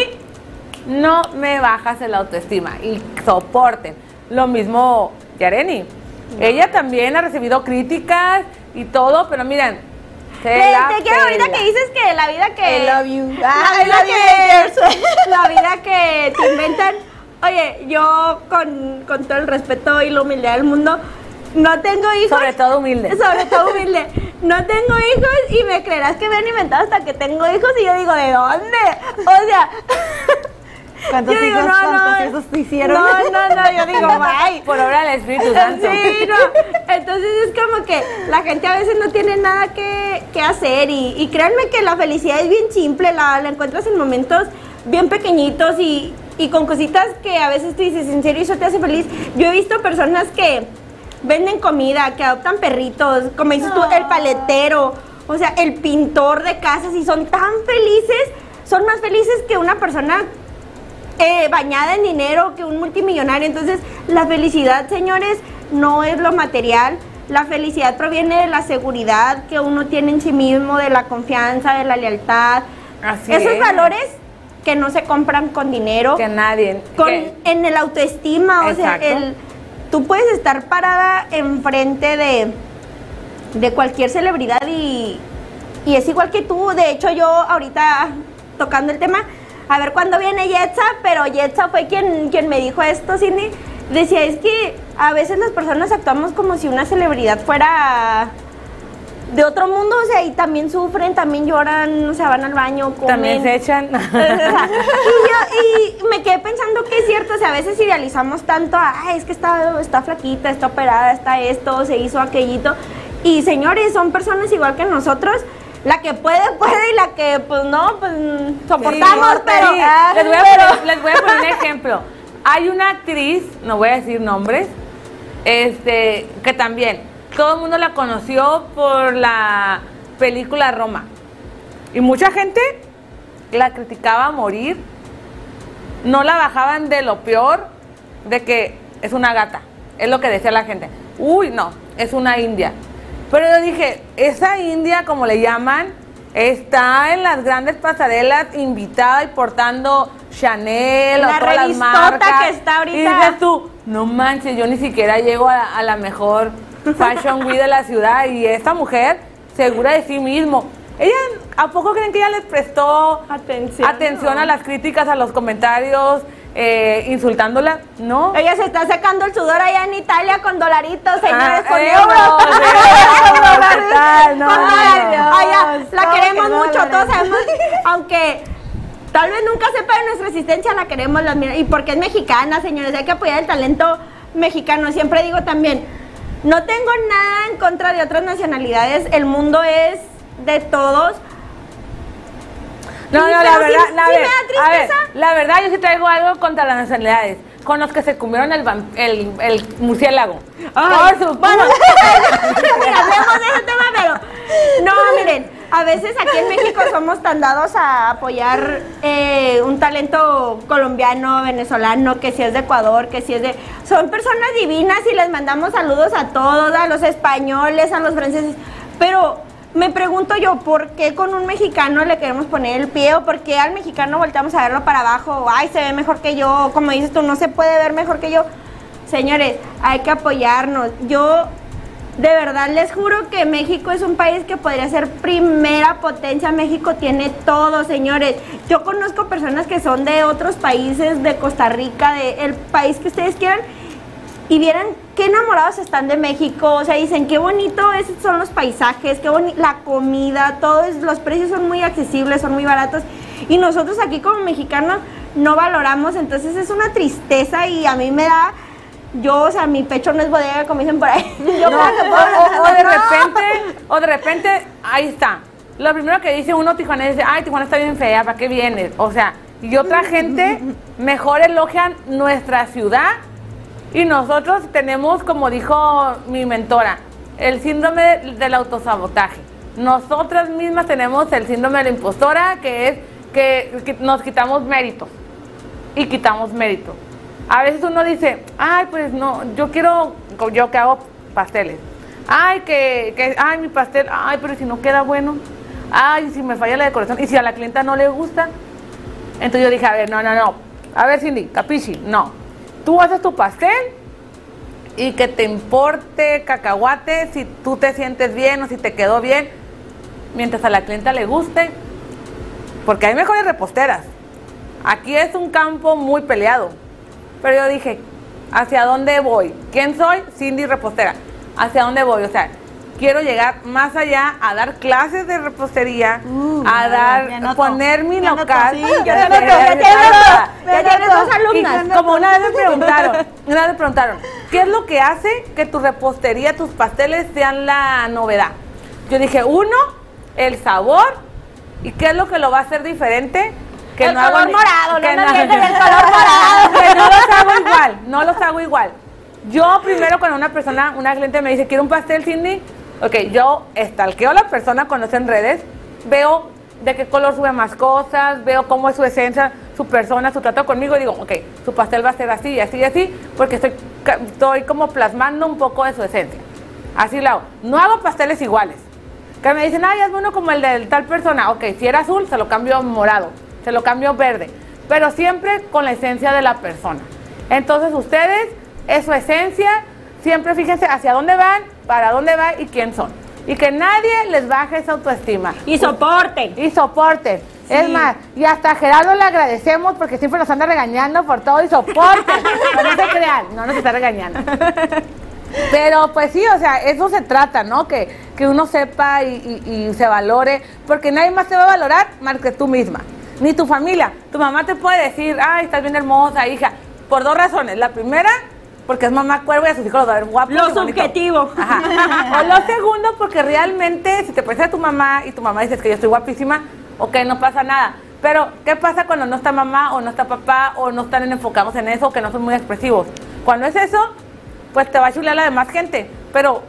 no me bajas el autoestima y soporten. Lo mismo Yareni. Ella también ha recibido críticas y todo, pero miren, Te, la te quiero ahorita que dices que la vida que. I love you. La Ah, I vida you, que. La vida que te inventan. Oye, yo con, con todo el respeto y la humildad del mundo, no tengo hijos. Sobre todo humilde. Sobre todo humilde. No tengo hijos y me creerás que me han inventado hasta que tengo hijos y yo digo, ¿de dónde? O sea. ¿Cuántos yo digo, hijos, no, no, te hicieron? No, no, no, yo digo, bye. Por obra del Espíritu Santo. Sí, no. Entonces es como que la gente a veces no tiene nada que, que hacer y, y créanme que la felicidad es bien simple, la, la encuentras en momentos bien pequeñitos y, y con cositas que a veces tú dices, en serio, eso te hace feliz. Yo he visto personas que venden comida, que adoptan perritos, como dices tú, el paletero, o sea, el pintor de casas y son tan felices, son más felices que una persona eh, bañada en dinero que un multimillonario. Entonces, la felicidad, señores, no es lo material. La felicidad proviene de la seguridad que uno tiene en sí mismo, de la confianza, de la lealtad. Así Esos es. valores que no se compran con dinero, Que nadie. con, que- en el autoestima. O sea, el, tú puedes estar parada enfrente de, de cualquier celebridad y, y es igual que tú. De hecho, yo ahorita tocando el tema, a ver cuándo viene Yetza, pero Yetza fue quien, quien me dijo esto, Cindy. Decía, es que a veces las personas actuamos como si una celebridad fuera de otro mundo, o sea, y también sufren, también lloran, o sea, van al baño, comen. También se echan. O sea, y, yo, y me quedé pensando que es cierto, o sea, a veces idealizamos tanto, ay, es que está, está flaquita, está operada, está esto, se hizo aquellito. Y señores, son personas igual que nosotros. La que puede, puede, y la que, pues no, pues soportamos, Sí, pero. sí. ah, les, voy a poner, les voy a poner un ejemplo. Hay una actriz, no voy a decir nombres, este, que también todo el mundo la conoció por la película Roma. Y mucha gente la criticaba a morir. No la bajaban de lo peor, de que es una gata. Es lo que decía la gente. Uy, no, es una india. Pero yo dije, esa india, como le llaman, está en las grandes pasarelas invitada y portando Chanel La o todas las marcas. que está ahorita. Y dices tú, no manches, yo ni siquiera llego a, a la mejor Fashion Week de la ciudad y esta mujer segura de sí mismo. Ella, ¿a poco creen que ella les prestó Atención, atención a las críticas, a los comentarios, eh, insultándola? No. Ella se está sacando el sudor allá en Italia con dolaritos, señores, Ah, con euros, euros. euros. No, Con no. Allá, la ¿cómo queremos que mucho, dólares? todos sabemos, aunque tal vez nunca sepa de nuestra existencia, la queremos, la y porque es mexicana, señores, hay que apoyar el talento mexicano. Siempre digo también, no tengo nada en contra de otras nacionalidades, el mundo es de todos. No, no, la verdad, sí la, ver- da a ver, la verdad yo sí traigo algo contra las nacionalidades, con los que se comieron el, el, el murciélago. Ay, Por su bueno, hablemos de ese tema, pero no, miren, a veces aquí en México somos tan dados a apoyar eh, un talento colombiano, venezolano, que si es de Ecuador, que si es de... Son personas divinas y les mandamos saludos a todos, a los españoles, a los franceses, pero me pregunto yo, ¿por qué con un mexicano le queremos poner el pie o por qué al mexicano volteamos a verlo para abajo? Ay, se ve mejor que yo, como dices tú, no se puede ver mejor que yo. Señores, hay que apoyarnos. Yo de verdad les juro que México es un país que podría ser primera potencia. México tiene todo, señores. Yo conozco personas que son de otros países, de Costa Rica, de el país que ustedes quieran, y vieran qué enamorados están de México. O sea, dicen qué bonito es- son los paisajes, qué bonita la comida, todos los precios son muy accesibles, son muy baratos. Y nosotros aquí como mexicanos no valoramos, entonces es una tristeza y a mí me da. Yo, o sea, mi pecho no es bodega, como dicen por ahí. Yo No, o, puedo- o- o de repente, o de repente, ahí está. Lo primero que dice uno tijuanense, ay, Tijuana está bien fea, ¿para qué vienes? O sea, y otra gente mejor elogian nuestra ciudad y nosotros tenemos, como dijo mi mentora, el síndrome del autosabotaje. Nosotras mismas tenemos el síndrome de la impostora, que es que, nos quitamos méritos y quitamos mérito. A veces uno dice, ay, pues no, yo quiero, yo que hago pasteles. Ay, que, que, ay, mi pastel, ay, pero si no queda bueno. Ay, si me falla la decoración. Y si a la clienta no le gusta. Entonces yo dije, a ver, no, no, no. A ver, Cindy, capichi, no. Tú haces tu pastel y que te importe cacahuate si tú te sientes bien o si te quedó bien, mientras a la clienta le guste. Porque hay mejores reposteras. Aquí es un campo muy peleado. Pero yo dije, ¿hacia dónde voy? ¿Quién soy? Cindy Repostera. ¿Hacia dónde voy? O sea, quiero llegar más allá a dar clases de repostería, Uh, a dar, poner mi local. Ya tienes dos- alumnas. Y como una vez me preguntaron, una vez me preguntaron, ¿qué es lo que hace que tu repostería, tus pasteles sean la novedad? Yo dije, uno, el sabor. ¿Y qué es lo que lo va a hacer diferente? El no hago color ni- morado, no que nos mientan el color morado. Que no los hago igual, no los hago igual. Yo primero cuando una persona, una cliente me dice, ¿quiere un pastel, Cindy? Ok, yo estalqueo a la persona cuando está en redes, veo de qué color sube más cosas, veo cómo es su esencia, su persona, su trato conmigo y digo, ok, su pastel va a ser así, así y así, porque estoy, estoy como plasmando un poco de su esencia. Así lo. No hago pasteles iguales. Que me dicen, ay, hazme uno como el de tal persona. Ok, si era azul, se lo cambio a morado, se lo cambio verde. Pero siempre con la esencia de la persona. Entonces ustedes, es su esencia, siempre fíjense hacia dónde van, para dónde van y quién son. Y que nadie les baje esa autoestima. Y soporten. Y soporten. Es más, y hasta a Gerardo le agradecemos porque siempre nos anda regañando por todo y soporten. no, no se crean, no nos está regañando. Pero pues sí, o sea, eso se trata, ¿no? Que, que uno sepa y, y- y se valore, porque nadie más te va a valorar más que tú misma, ni tu familia. Tu mamá te puede decir, ay, estás bien hermosa, hija, por dos razones. La primera, porque es mamá cuervo y a sus hijos los va a ver guapos. Lo subjetivo. Ajá. O lo segundo, porque realmente si te pareces a tu mamá y tu mamá dices que yo estoy guapísima, ok, no pasa nada. Pero, ¿qué pasa cuando no está mamá o no está papá o no están enfocados en eso o que no son muy expresivos? Cuando es eso, pues te va a chulear la demás gente. Pero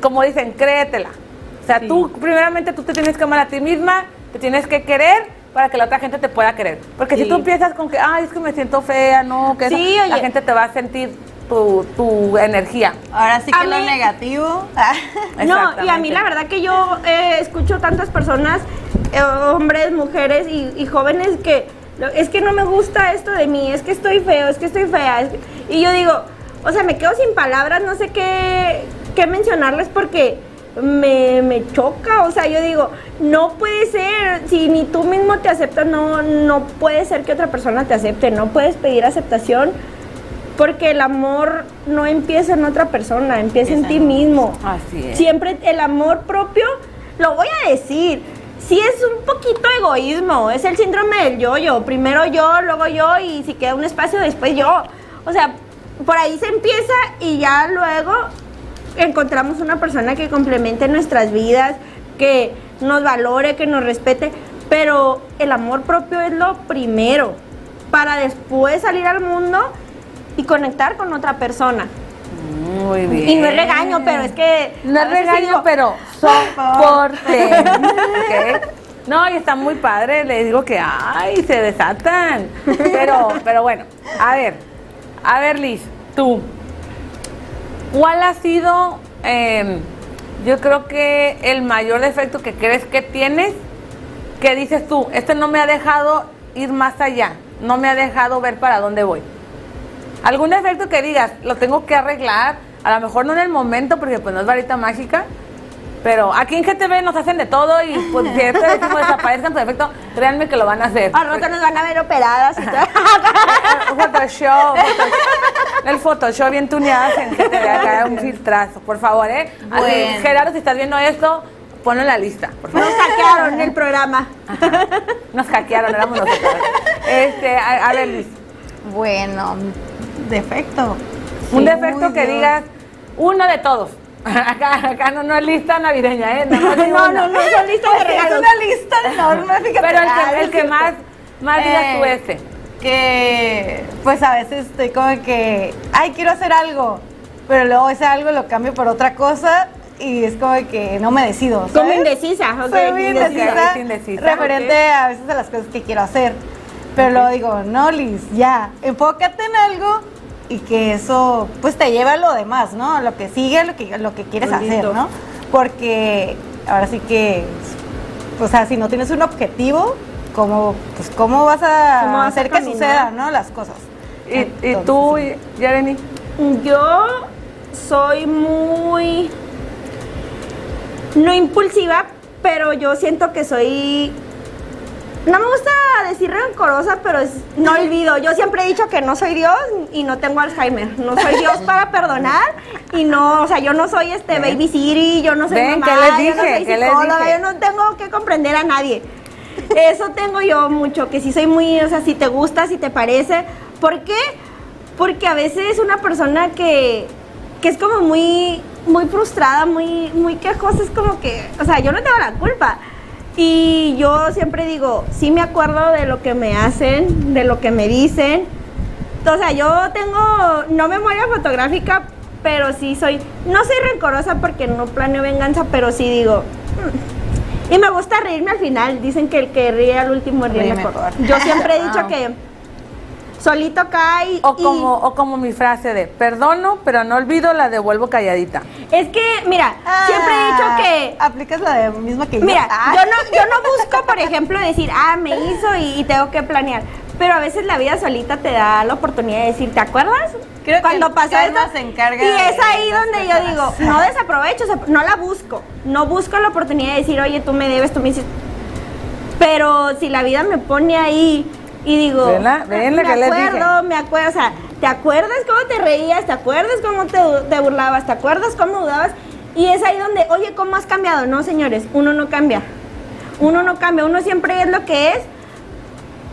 como dicen, créetela. O sea, Sí. tú, primeramente, tú te tienes que amar a ti misma, te tienes que querer para que la otra gente te pueda querer. Porque si tú empiezas con que, ay, es que me siento fea, no, que eso", Sí, la oye. gente te va a sentir tu, tu energía. Ahora sí A que lo mí- negativo. No, y a mí la verdad que yo eh, escucho tantas personas, eh, hombres, mujeres y, y jóvenes que es que no me gusta esto de mí, es que estoy feo, es que estoy fea. es que-". y yo digo, o sea, me quedo sin palabras, no sé qué, qué mencionarles porque me, me choca, o sea, yo digo, no puede ser, si ni tú mismo te aceptas, no, no puede ser que otra persona te acepte, no puedes pedir aceptación. Porque el amor no empieza en otra persona, empieza en Empieza ti en uno mismo. Así es. Siempre el amor propio, lo voy a decir, sí es un poquito egoísmo, es el síndrome del yo-yo. Primero yo, luego yo y si queda un espacio después yo. O sea, por ahí se empieza y ya luego encontramos una persona que complemente nuestras vidas, que nos valore, que nos respete. Pero el amor propio es lo primero para después salir al mundo y conectar con otra persona. Muy bien. Y no es regaño, pero es que. No es regaño, digo, pero soporte. ¿Ok? No, y está muy padre, le digo que, ay, se desatan. Pero, pero bueno, a ver, a ver, Liz, tú, ¿cuál ha sido, eh, yo creo que el mayor defecto que crees que tienes, que dices tú, este no me ha dejado ir más allá, no me ha dejado ver para dónde voy? ¿Algún defecto que digas, lo tengo que arreglar? A lo mejor no en el momento, porque pues no es varita mágica, pero aquí en GTV nos hacen de todo y pues si este decimos desaparezcan tu defecto, créanme que lo van a hacer. Al rato nos van a ver operadas y todo. Photoshop, Photoshop. el Photoshop bien tuneadas en GTV, acá un filtrazo, por favor, ¿eh? Así, Bueno. Gerardo, si estás viendo esto, ponlo en la lista, por favor. Nos hackearon el programa. Nos hackearon, éramos nosotros. Este, a, a ver, Liz, Bueno, defecto. un Sí, defecto que Dios. digas, uno de todos. Acá, acá no, no es lista navideña, ¿eh? No, no, No, no, no, son listas de Es regalos. una lista enorme, fíjate. Pero el Ah, que, es el que más, más digas tú Eh, este. Que pues a veces estoy como que, ay, quiero hacer algo, pero luego ese algo lo cambio por otra cosa y es como que no me decido. Como ¿sabes? indecisa. ok, Soy muy indecisa. indecisa, referente a veces a las cosas que quiero hacer. Pero luego digo, no, Liz, ya, enfócate en algo y que eso pues te lleve a lo demás, ¿no? Lo que sigue, lo que, lo que quieres Bonito. hacer, ¿no? Porque ahora sí que, o sea, si no tienes un objetivo, ¿cómo, pues, ¿cómo vas a ¿Cómo vas a hacer que sucedan, ¿no? Las cosas. ¿Y, y tú, sí. Jeremy? Yo soy muy. No impulsiva, pero yo siento que soy. No me gusta decir rencorosa, pero es, no olvido. Yo siempre he dicho que no soy Dios y no tengo Alzheimer. No soy Dios para perdonar y no, o sea, yo no soy este Ven. baby Siri, yo no soy Ven, mamá, ¿qué les yo no dije? soy ¿Qué les psicóloga, dije? yo no tengo que comprender a nadie. Eso tengo yo mucho, que sí soy muy, o sea, si te gusta, si te parece. ¿Por qué? Porque a veces una persona que, que es como muy, muy frustrada, muy, muy quejosa, es como que, o sea, yo no tengo la culpa. Y yo siempre digo, sí me acuerdo de lo que me hacen, de lo que me dicen. O sea, yo tengo, no memoria fotográfica, pero sí soy, no soy rencorosa porque no planeo venganza, pero sí digo, "Mm". y me gusta reírme al final. Dicen que el que ríe al último ríe Ríe mejor. mejor. Yo siempre he dicho Wow. que solito cae. O y- como, o como mi frase de, perdono, pero no olvido, la devuelvo calladita. Es que, mira, siempre he dicho Ah, que Aplicas la de misma que yo. Mira, Ah. yo no, yo no busco, por ejemplo, decir, ah, me hizo y, y tengo que planear. Pero a veces la vida solita te da la oportunidad de decir, ¿te acuerdas? Creo que Cuando pasó karma esto. se encarga y es ahí donde yo digo, no desaprovecho, no la busco. No busco la oportunidad de decir, oye, tú me debes, tú me hiciste. Pero si la vida me pone ahí y digo, Venla, venla me que acuerdo, me acuerdo, o sea, ¿te acuerdas cómo te reías? ¿Te acuerdas cómo te, te burlabas? ¿Te acuerdas cómo dudabas? Y es ahí donde, oye, ¿cómo has cambiado? No, señores, uno no cambia. Uno no cambia, uno siempre es lo que es.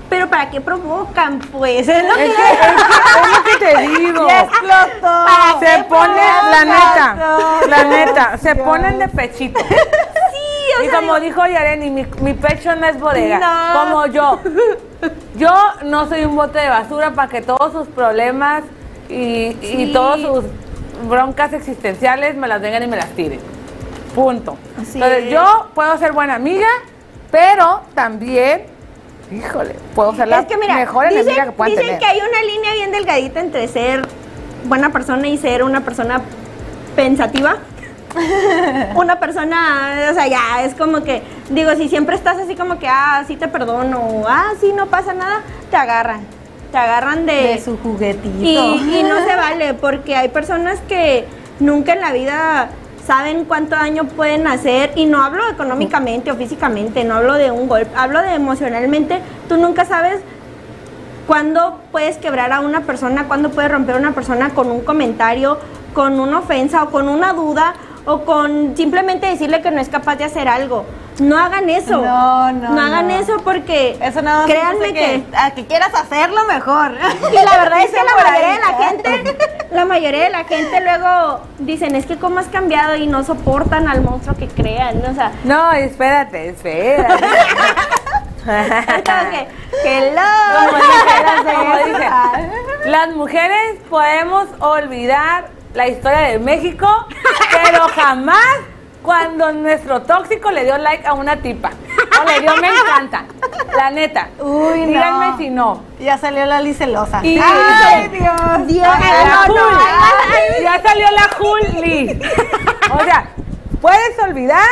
Pero ¿para qué provocan? Pues es lo que Es que, es que- es lo que te digo. Explotó. ¿Para Se pone, la neta, la neta, se Dios. ponen de pechito. Sí, o Y sea, como digo, dijo Yareni, mi, mi pecho no es bodega. No. Como yo. Yo no soy un bote de basura para que todos sus problemas y, y Sí. todas sus broncas existenciales me las vengan y me las tiren. Punto. Así Entonces es. yo puedo ser buena amiga, pero también, híjole, puedo ser la es que mira, mejor dicen, enemiga que puedan dicen tener. que hay una línea bien delgadita entre ser buena persona y ser una persona pensativa. una persona, o sea, ya es como que, digo, si siempre estás así como que, ah, sí te perdono, o, ah, sí, no pasa nada, te agarran. Te agarran de, De su juguetito. y, y no se vale, porque hay personas que nunca en la vida saben cuánto daño pueden hacer, y no hablo económicamente o físicamente, no hablo de un golpe, hablo de emocionalmente, tú nunca sabes cuándo puedes quebrar a una persona, cuándo puedes romper a una persona con un comentario, con una ofensa o con una duda o con simplemente decirle que no es capaz de hacer algo. No hagan eso. No, no, hagan no. eso porque Eso nada más créanme hace que a que quieras hacerlo mejor. y la verdad es que la mayoría ahí. de la gente, la mayoría de la gente luego dicen, es que cómo has cambiado y no soportan al monstruo que crean, o sea, No, espérate, espérate. entonces que, que Como dice, las mujeres podemos olvidar la historia de México, pero jamás cuando nuestro tóxico le dio like a una tipa. O le dio me encanta. La neta. Uy, no. Díganme si no. Ya salió la licelosa. Y- Ay, Dios. Dios, La no, no, ay, Ya salió la Juli. O sea, puedes olvidar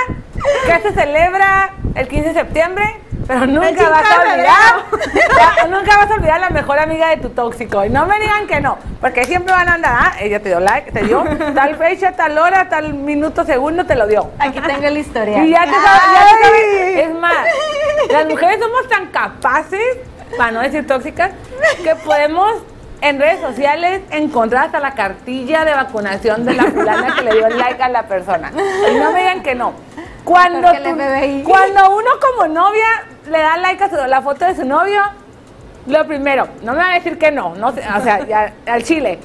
que se celebra el 15 de septiembre, pero nunca 25 vas a olvidar, ya, nunca vas a olvidar la mejor amiga de tu tóxico. Y no me digan que no, porque siempre van a andar, ah, ella te dio like, te dio tal fecha, tal hora, tal minuto, segundo, te lo dio. Aquí tengo la historia. Y ya te sabes, ya te sabes. Es más, las mujeres somos tan capaces, para no decir tóxicas, que podemos en redes sociales encontrar hasta la cartilla de vacunación de la fulana que le dio el like a la persona. Y no me digan que no. Cuando, tú- cuando uno como novia le da like a su- la foto de su novio, lo primero, no me van a decir que no, no o sea, ya, al chile.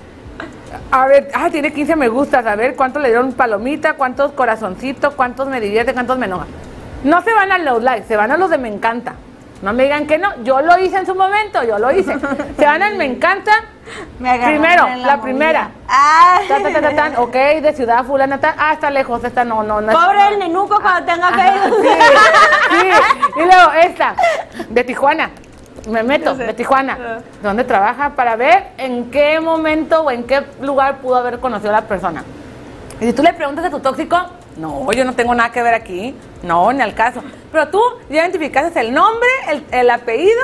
A ver, ah, tiene 15 me gustas, a ver cuántos le dieron palomita, cuántos corazoncitos, cuántos me divierte, cuántos me enoja. No se van a los likes, se van a los de me encanta. No me digan que no, yo lo hice en su momento, yo lo hice. Se van al me encanta. Me Primero, la, movida. primera. Ah. Ta, ta, ta, tan, ok, de ciudad fulana, tan, ah, está lejos, esta no, no, no. Pobre no. el nenuco cuando tenga que Sí, sí. Y luego esta, de Tijuana. Me meto, de Tijuana. ¿Dónde trabaja? Para ver en qué momento o en qué lugar pudo haber conocido a la persona. Y si tú le preguntas a tu tóxico, no, yo no tengo nada que ver aquí. No, ni al caso. Pero tú ya identificaste el nombre, el, el apellido,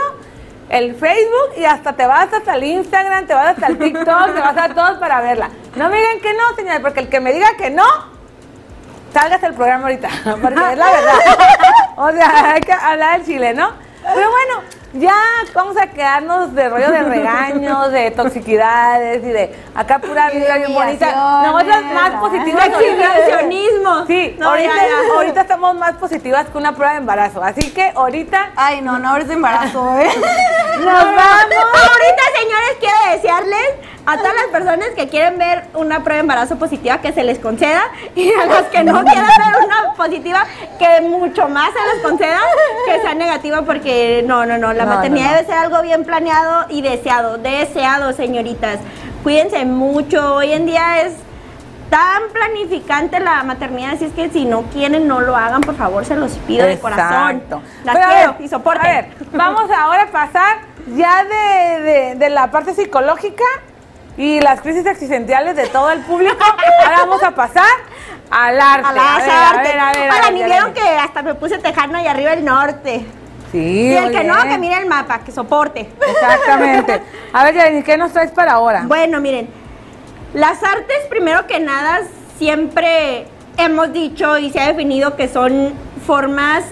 el Facebook y hasta te vas hasta el Instagram, te vas hasta el TikTok, te vas a todos para verla. No me digan que no, señor, porque el que me diga que no, salgas el programa ahorita, porque es la verdad. O sea, hay que hablar del chile, ¿no? Pero bueno, ya vamos a quedarnos de rollo de regaños, de toxicidades y de acá pura vida bien bonita. Nosotras más positivas. Exhibicionismo. Sí, No, ahorita, ya, ahorita estamos más positivas que una prueba de embarazo. Así que ahorita Ay, no, no abres de embarazo, ¿eh? nos vamos. Ahorita, señores, quiero desearles a todas las personas que quieren ver una prueba de embarazo positiva que se les conceda y a las que no quieran ver una positiva que mucho más se les conceda que sea negativa porque no, no, no, la No, maternidad no. debe ser algo bien planeado y deseado, deseado, señoritas. Cuídense mucho, hoy en día es tan planificante la maternidad, así es que si no quieren no lo hagan, por favor, se los pido de corazón. Las Pero a quiero ver, y soporten. A ver, vamos ahora a pasar ya de, de- de la parte psicológica y las crisis existenciales de todo el público. Ahora vamos a pasar al arte. A la ver, arte. a ver, a ver, Ahora, ni vieron que hasta me puse tejano y arriba el norte. Sí, Y el que no, que mire el mapa, que soporte. Exactamente. A ver, Yaren, ¿qué nos traes para ahora? Bueno, miren, las artes, primero que nada, siempre hemos dicho y se ha definido que son formas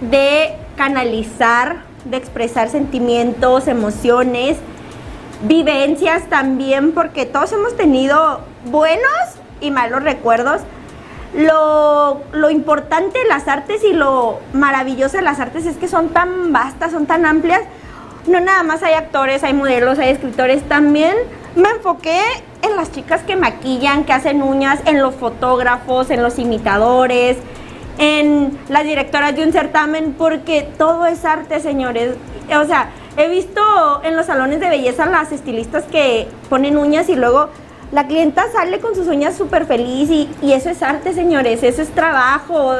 de canalizar, de expresar sentimientos, emociones, vivencias también, porque todos hemos tenido buenos y malos recuerdos. Lo, lo importante de las artes y lo maravilloso de las artes es que son tan vastas, son tan amplias. No nada más hay actores, hay modelos, hay escritores. También me enfoqué en las chicas que maquillan, que hacen uñas, en los fotógrafos, en los imitadores, en las directoras de un certamen, porque todo es arte, señores. O sea, he visto en los salones de belleza las estilistas que ponen uñas y luego la clienta sale con sus uñas súper feliz y, eso es arte, señores, eso es trabajo.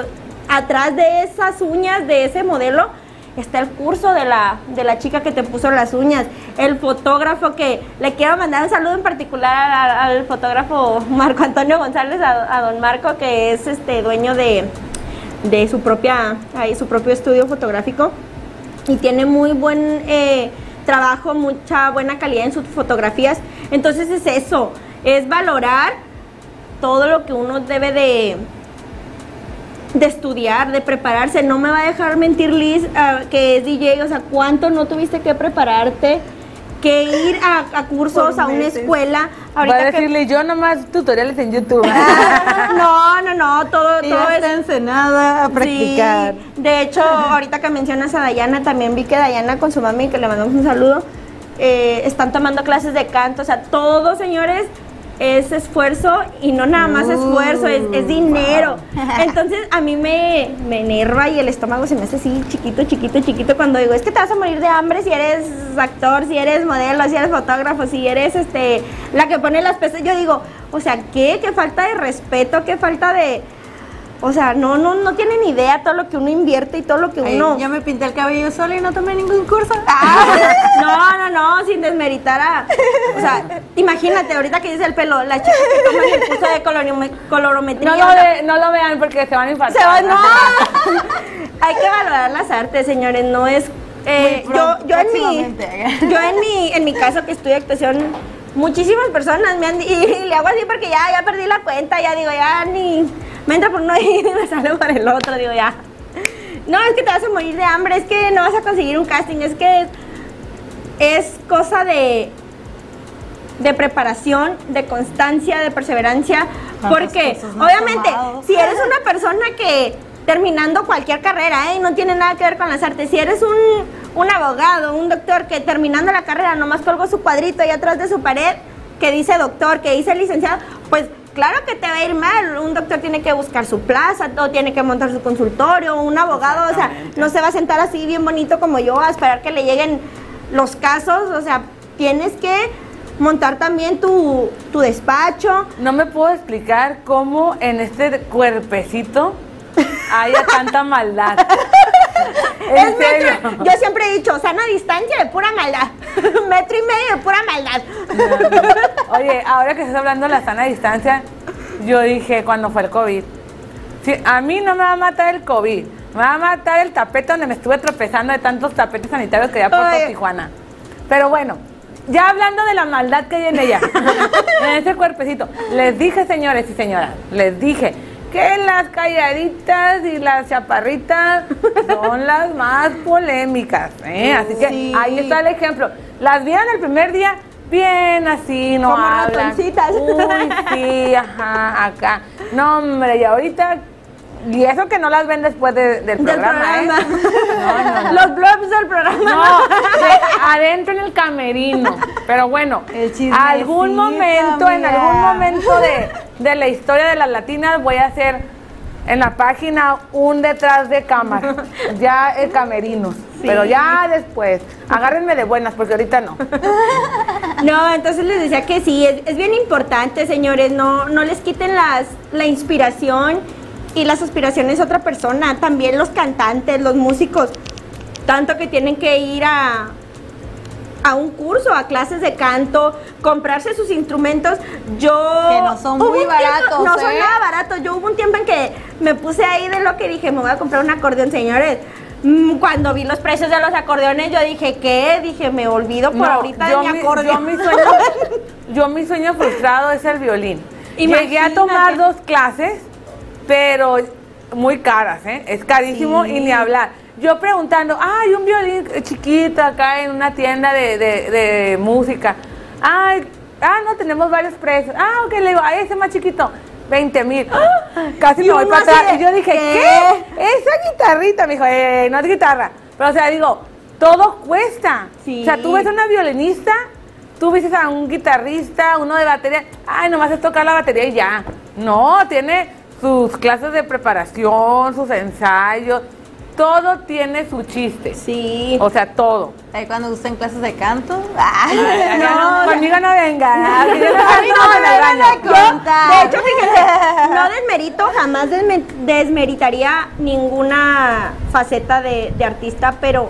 Atrás de esas uñas, de ese modelo, está el curso de la, de la chica que te puso las uñas, el fotógrafo que le quiero mandar un saludo en particular al, al fotógrafo Marco Antonio González, a, a don Marco, que es este dueño de, de su propia, ahí, su propio estudio fotográfico y tiene muy buen eh, trabajo, mucha buena calidad en sus fotografías. Entonces es eso, es valorar todo lo que uno debe de, de estudiar, de prepararse. No me va a dejar mentir Liz, ah, que es DJ, o sea, ¿cuánto no tuviste que prepararte? Que ir a, a cursos, a una escuela. Ahorita a que- decirle yo nomás tutoriales en YouTube. no, no, no, todo, Y todo ya es está Ensenada a practicar. Sí, de hecho, ahorita que mencionas a Dayana, también vi que Dayana con su mami, que le mandamos un saludo, eh, están tomando clases de canto. O sea, todo, señores, es esfuerzo y no nada más esfuerzo, es, es dinero. Entonces, a mí me, me enerva y el estómago se me hace así chiquito, chiquito, chiquito cuando digo, es que te vas a morir de hambre si eres actor, si eres modelo, si eres fotógrafo, si eres este la que pone las pesas. Yo digo, o sea, ¿qué? ¿Qué falta de respeto? ¿Qué falta de...? O sea, no, no, no tienen idea todo lo que uno invierte y todo lo que Ay, uno... Yo me pinté el cabello sola y no tomé ningún curso. Ah, no, no, no, sin desmeritar a... O sea, imagínate, ahorita que dice el pelo, la chica que toma el curso de colorome- colorometría. No lo, ve- no lo vean porque se van a infartar. Se va, no. Hay que valorar las artes, señores, no es... eh, yo, yo en mi, yo en mi, en mi caso que estudio actuación, muchísimas personas me han di- y, le hago así porque ya, ya perdí la cuenta, ya digo, ya ni me entra por uno y me sale por el otro, digo ya. No, es que te vas a morir de hambre, es que no vas a conseguir un casting, es que es cosa de de preparación, de constancia, de perseverancia, ¿Cuántos porque obviamente si eres una persona que terminando cualquier carrera, ¿eh? no tiene nada que ver con las artes, si eres un, un abogado, un doctor que terminando la carrera nomás colgó su cuadrito ahí atrás de su pared que dice doctor, que dice licenciado, pues claro que te va a ir mal, un doctor tiene que buscar su plaza, o tiene que montar su consultorio, un abogado, o sea, no se va a sentar así bien bonito como yo a esperar que le lleguen los casos, o sea, tienes que montar también tu, tu despacho. No me puedo explicar cómo en este cuerpecito haya tanta maldad. En Es serio. metro- yo siempre he dicho, sana distancia de pura maldad. Metro y medio de pura maldad. Oye, ahora que estás hablando de la sana distancia, yo dije cuando fue el COVID, sí, a mí no me va a matar el COVID, me va a matar el tapete donde me estuve tropezando de tantos tapetes sanitarios que ya Ay. Tijuana. Pero bueno, ya hablando de la maldad que hay en ella, en ese cuerpecito, les dije, señores y señoras, les dije que las calladitas y las chaparritas son las más polémicas, ¿eh? Así que Sí. ahí está el ejemplo. Las vieron el primer día bien así, no Como hablan. ratoncitas. Uy, sí, ajá, acá. No, hombre, y ahorita... Y eso que no las ven después de- del Del programa. ¿eh? No, no, no. Los blogs del programa. No, de adentro en el camerino. Pero bueno, algún momento, en algún momento de, de la historia de las latinas voy a hacer en la página un detrás de cámara. Ya el camerino. Pero ya después. Agárrenme de buenas porque ahorita no. No, entonces les decía que sí, es, es bien importante, señores, no, no les quiten las, la inspiración y las aspiraciones a otra persona, también los cantantes, los músicos, tanto que tienen que ir a, a un curso, a clases de canto, comprarse sus instrumentos. Yo Que no son muy tiempo- baratos, no son ¿eh? nada baratos. Yo hubo un tiempo en que me puse ahí de lo que dije, me voy a comprar un acordeón, señores. Mm, Cuando vi los precios de los acordeones, yo dije, ¿qué? Dije, me olvido por No, ahorita de yo mi mi- acordeón. Yo mi, sueño, yo mi sueño frustrado es el violín. Llegué a tomar Imagínate. dos clases, pero muy caras, ¿eh? Es carísimo y ni hablar. Yo preguntando, ay, un violín chiquito acá en una tienda de, de- de música. Ay, ah, no, tenemos varios precios. Ah, ok, le digo, ay, ese más chiquito. 20 mil. Casi Y me voy para atrás. de, Y yo dije, ¿qué? ¿qué? Esa guitarrita, me dijo, eh, no es guitarra. Pero, o sea, digo, todo cuesta. Sí. O sea, tú ves a una violinista, tú ves a un guitarrista, uno de batería, ay, nomás es tocar la batería y ya. No, tiene sus clases de preparación, sus ensayos. todo tiene su chiste. Sí. O sea, todo. Ahí cuando gustan clases de canto. ah, no, conmigo no vengan. A mí no, no, me van a contar. De hecho, fíjense, no desmerito, jamás desme- desmeritaría ninguna faceta de, de artista, pero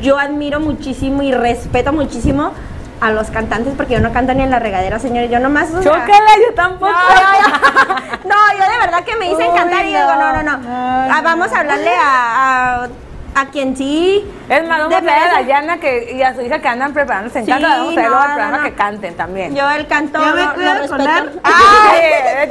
yo admiro muchísimo y respeto muchísimo a los cantantes porque yo no canto ni en la regadera, señores. Yo nomás. o sea, Chócala, yo tampoco. no, yo de verdad que me dicen Uy, cantar y digo, no, no, no. Ah, vamos a hablarle a, a, a quien sí. Es más, vamos de a traer a verdad. Dayana que, y a su hija que andan preparándose en Sí, casa. Vamos a traerlo no, al programa no. que canten también. Yo el canto Yo me lo cuido con ¡Ay!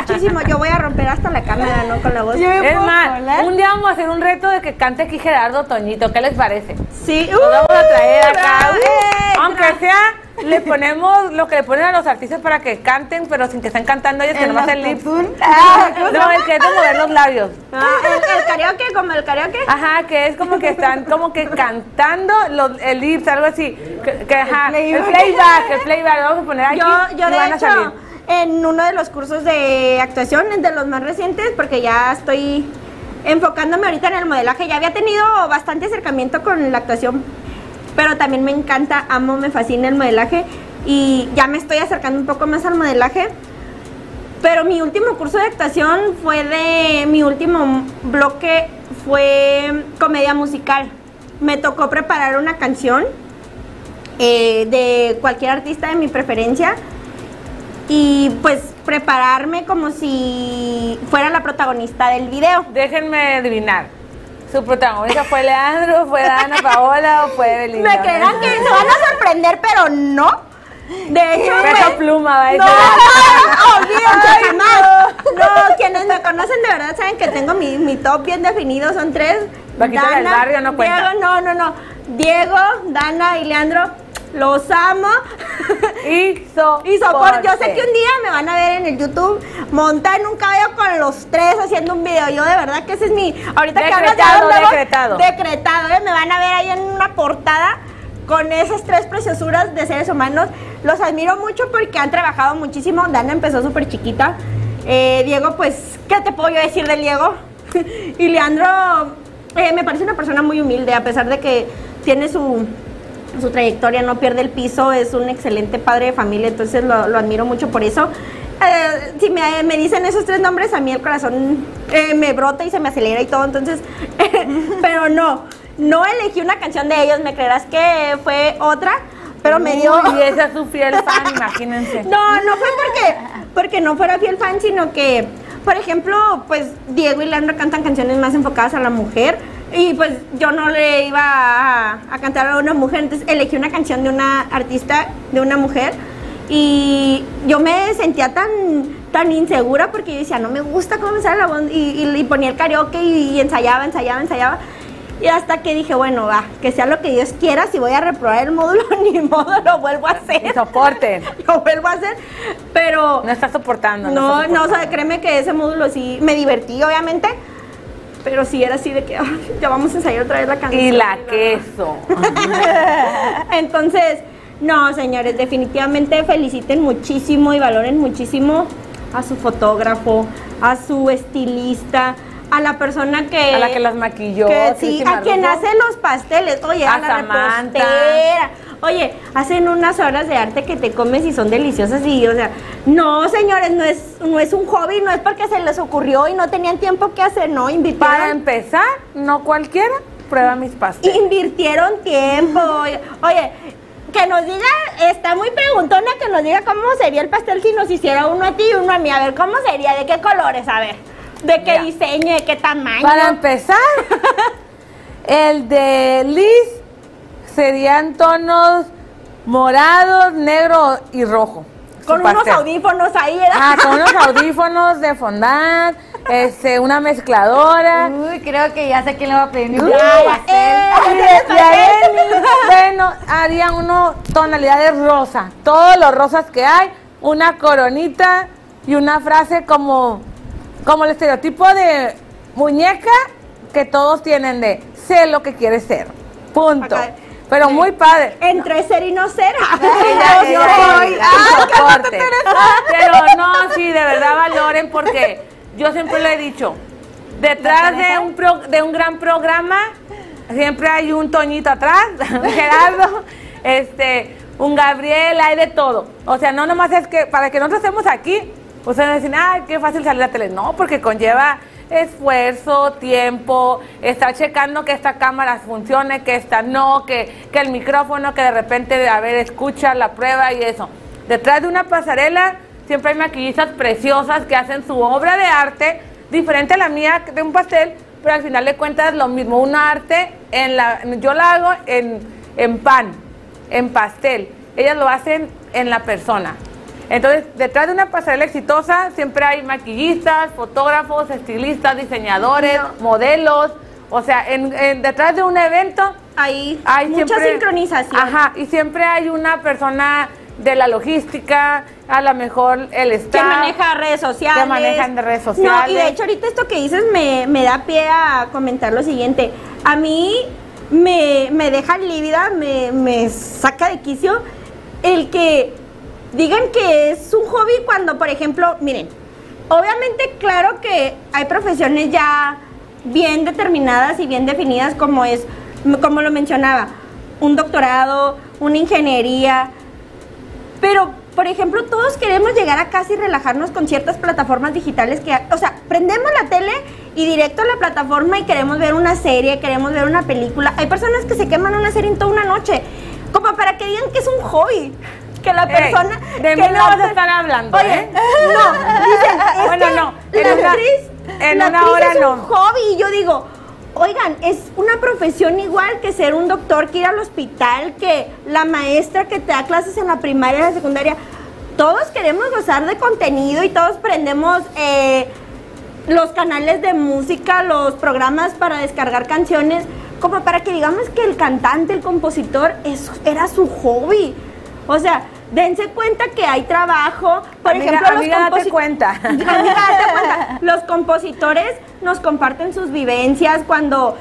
Muchísimo. Yo voy a romper hasta la cámara, no con la voz. Yo- Es más, colar? un día vamos a hacer un reto de que cante aquí Gerardo Toñito. ¿Qué les parece? Sí. Lo vamos a traer acá. Aunque sea, le ponemos lo que le ponen a los artistas para que canten, pero sin que estén cantando ellos, que El nomás el lip. Ah, no, el que es de mover los labios. Ah, el, el karaoke, como el karaoke. Ajá, que es como que están como que cantando los, el lips, algo así. Que, que, ajá, el playback. playback, el playback, lo vamos a poner aquí. Yo, yo de van a hecho, salir. en uno de los cursos de actuación, de los más recientes, porque ya estoy enfocándome ahorita en el modelaje, ya había tenido bastante acercamiento con la actuación, pero también me encanta, amo, me fascina el modelaje y ya me estoy acercando un poco más al modelaje. Pero mi último curso de actuación fue de. Mi último bloque fue comedia musical. Me tocó preparar una canción eh, de cualquier artista de mi preferencia y pues prepararme como si fuera la protagonista del video. Déjenme adivinar. Su protagonista fue Leandro, fue Dana Paola o fue Belinda. Me creerán que se van a sorprender, pero no. De hecho, Peso me- pluma, va a No, decir. olvídense jamás. No, quienes me conocen de verdad saben que tengo mi, mi top bien definido, son tres. Vaquita del barrio no cuenta. Diego, no, no, no. Diego, Dana y Leandro, los amo. Y so, Y yo sé que un día me van a ver en el YouTube montar en un caballo con los tres haciendo un video. Yo de verdad que ese es mi. Ahorita que hablas de Decretado, decretado. Decretado, ¿eh? Me van a ver ahí en una portada con esas tres preciosuras de seres humanos. Los admiro mucho porque han trabajado muchísimo. Dana empezó súper chiquita. Eh, Diego, pues, ¿qué te puedo yo decir del Diego? y Leandro, eh, me parece una persona muy humilde, a pesar de que tiene su, su trayectoria, no pierde el piso, es un excelente padre de familia, entonces lo, lo admiro mucho por eso. Eh, si me, me dicen esos tres nombres, a mí el corazón eh, me brota y se me acelera y todo, entonces, pero no, no elegí una canción de ellos, me creerás que fue otra, pero me dio... Y esa es su fiel fan, imagínense. No, no fue porque, porque no fuera fiel fan, sino que, por ejemplo, pues Diego y Leandro cantan canciones más enfocadas a la mujer. Y pues yo no le iba a, a cantar a una mujer, entonces elegí una canción de una artista, de una mujer. Y yo me sentía tan, tan insegura porque yo decía, no me gusta cómo me sale la voz. Y, y- y ponía el karaoke y, y ensayaba, ensayaba, ensayaba. Y hasta que dije, bueno, va, que sea lo que Dios quiera, si voy a reprobar el módulo, ni modo, lo vuelvo a hacer Y soporten. lo vuelvo a hacer, pero No está soportando. no, está no, o soportando. sea, créeme que ese módulo sí me divertí, obviamente, pero sí era así de que "Ay, ya vamos a ensayar otra vez la canción. Y la queso. Entonces, no, señores, definitivamente feliciten muchísimo y valoren muchísimo a su fotógrafo, a su estilista, a la persona que A la que las maquilló. que sí, Cristi a quien hace los pasteles, oye, a, A la Samantha. repostera. Oye, hacen unas obras de arte que te comes y son deliciosas y, o sea, no, señores, no es, no es un hobby, no es porque se les ocurrió y no tenían tiempo que hacer, no, Para invirtieron, empezar, no cualquiera prueba mis pasteles. invirtieron tiempo. Oye, que nos diga, está muy preguntona que nos diga cómo sería el pastel si nos hiciera uno a ti y uno a mí. A ver, ¿cómo sería? ¿De qué colores? A ver, ¿de qué diseño? ¿De qué tamaño? Para empezar, el de Liz serían tonos morados, negro y rojo. Con unos pastel. audífonos ahí, ¿verdad? Ah, con unos audífonos de fondant, este, una mezcladora. Uy, creo que ya sé quién le va a pedir mi Uy, pastel. eh, Y y él, bueno, harían uno tonalidades rosa, todos los rosas que hay, una coronita y una frase como, como el estereotipo de muñeca que todos tienen de sé lo que quieres ser. Punto. Pero Sí. muy padre. Entre ser y no ser. Ella- Yo soy. Ah. Pero no, sí, de verdad valoren porque yo siempre le he dicho, Detrás de un, pro- de un gran programa, siempre hay un Toñito atrás, un Gerardo, este, un Gabriel, hay de todo. O sea, no nomás es que para que nosotros estemos aquí, ustedes dicen, ay, qué fácil salir a la tele. No, porque conlleva esfuerzo, tiempo, estar checando que esta cámara funcione, que esta no, que, que el micrófono, que de repente, a ver, escucha la prueba y eso. Detrás de una pasarela siempre hay maquillistas preciosas que hacen su obra de arte, diferente a la mía de un pastel, pero al final de cuentas lo mismo, un arte, en la, yo la hago en, en pan, en pastel, ellas lo hacen en la persona. Entonces, detrás de una pasarela exitosa siempre hay maquillistas, fotógrafos, estilistas, diseñadores, modelos, o sea, en- en- detrás de un evento Hay, hay mucha siempre- sincronización. Ajá, y siempre hay una persona de la logística, a lo mejor el staff. que maneja redes sociales. Que manejan de redes No, y sociales. de hecho ahorita esto que dices me, me da pie a comentar lo siguiente. A mí me, me deja lívida, me, me saca de quicio el que digan que es un hobby cuando, por ejemplo, miren, obviamente claro que hay profesiones ya bien determinadas y bien definidas como es, como lo mencionaba, un doctorado, una ingeniería, pero, por ejemplo, todos queremos llegar a casa y relajarnos con ciertas plataformas digitales que, o sea, prendemos la tele y directo a la plataforma y queremos ver una serie, queremos ver una película. Hay personas que se queman una serie en toda una noche, como para que digan que es un hobby. Que la Ey, persona. de mí que no la vas a estar hablando, Oye, ¿eh? no, dicen, es Bueno, que no, en la una- actriz, en la una actriz hora es no. un hobby. Y yo digo, oigan, es una profesión igual que ser un doctor, que ir al hospital, que la maestra que te da clases en la primaria y la secundaria. Todos queremos gozar de contenido y todos prendemos eh, los canales de música, los programas para descargar canciones, como para que digamos que el cantante, el compositor, eso era su hobby. O sea, dense cuenta que hay trabajo. Por Amiga, ejemplo, los amiga, date composi- cuenta. Amiga, date cuenta. Los compositores nos comparten sus vivencias cuando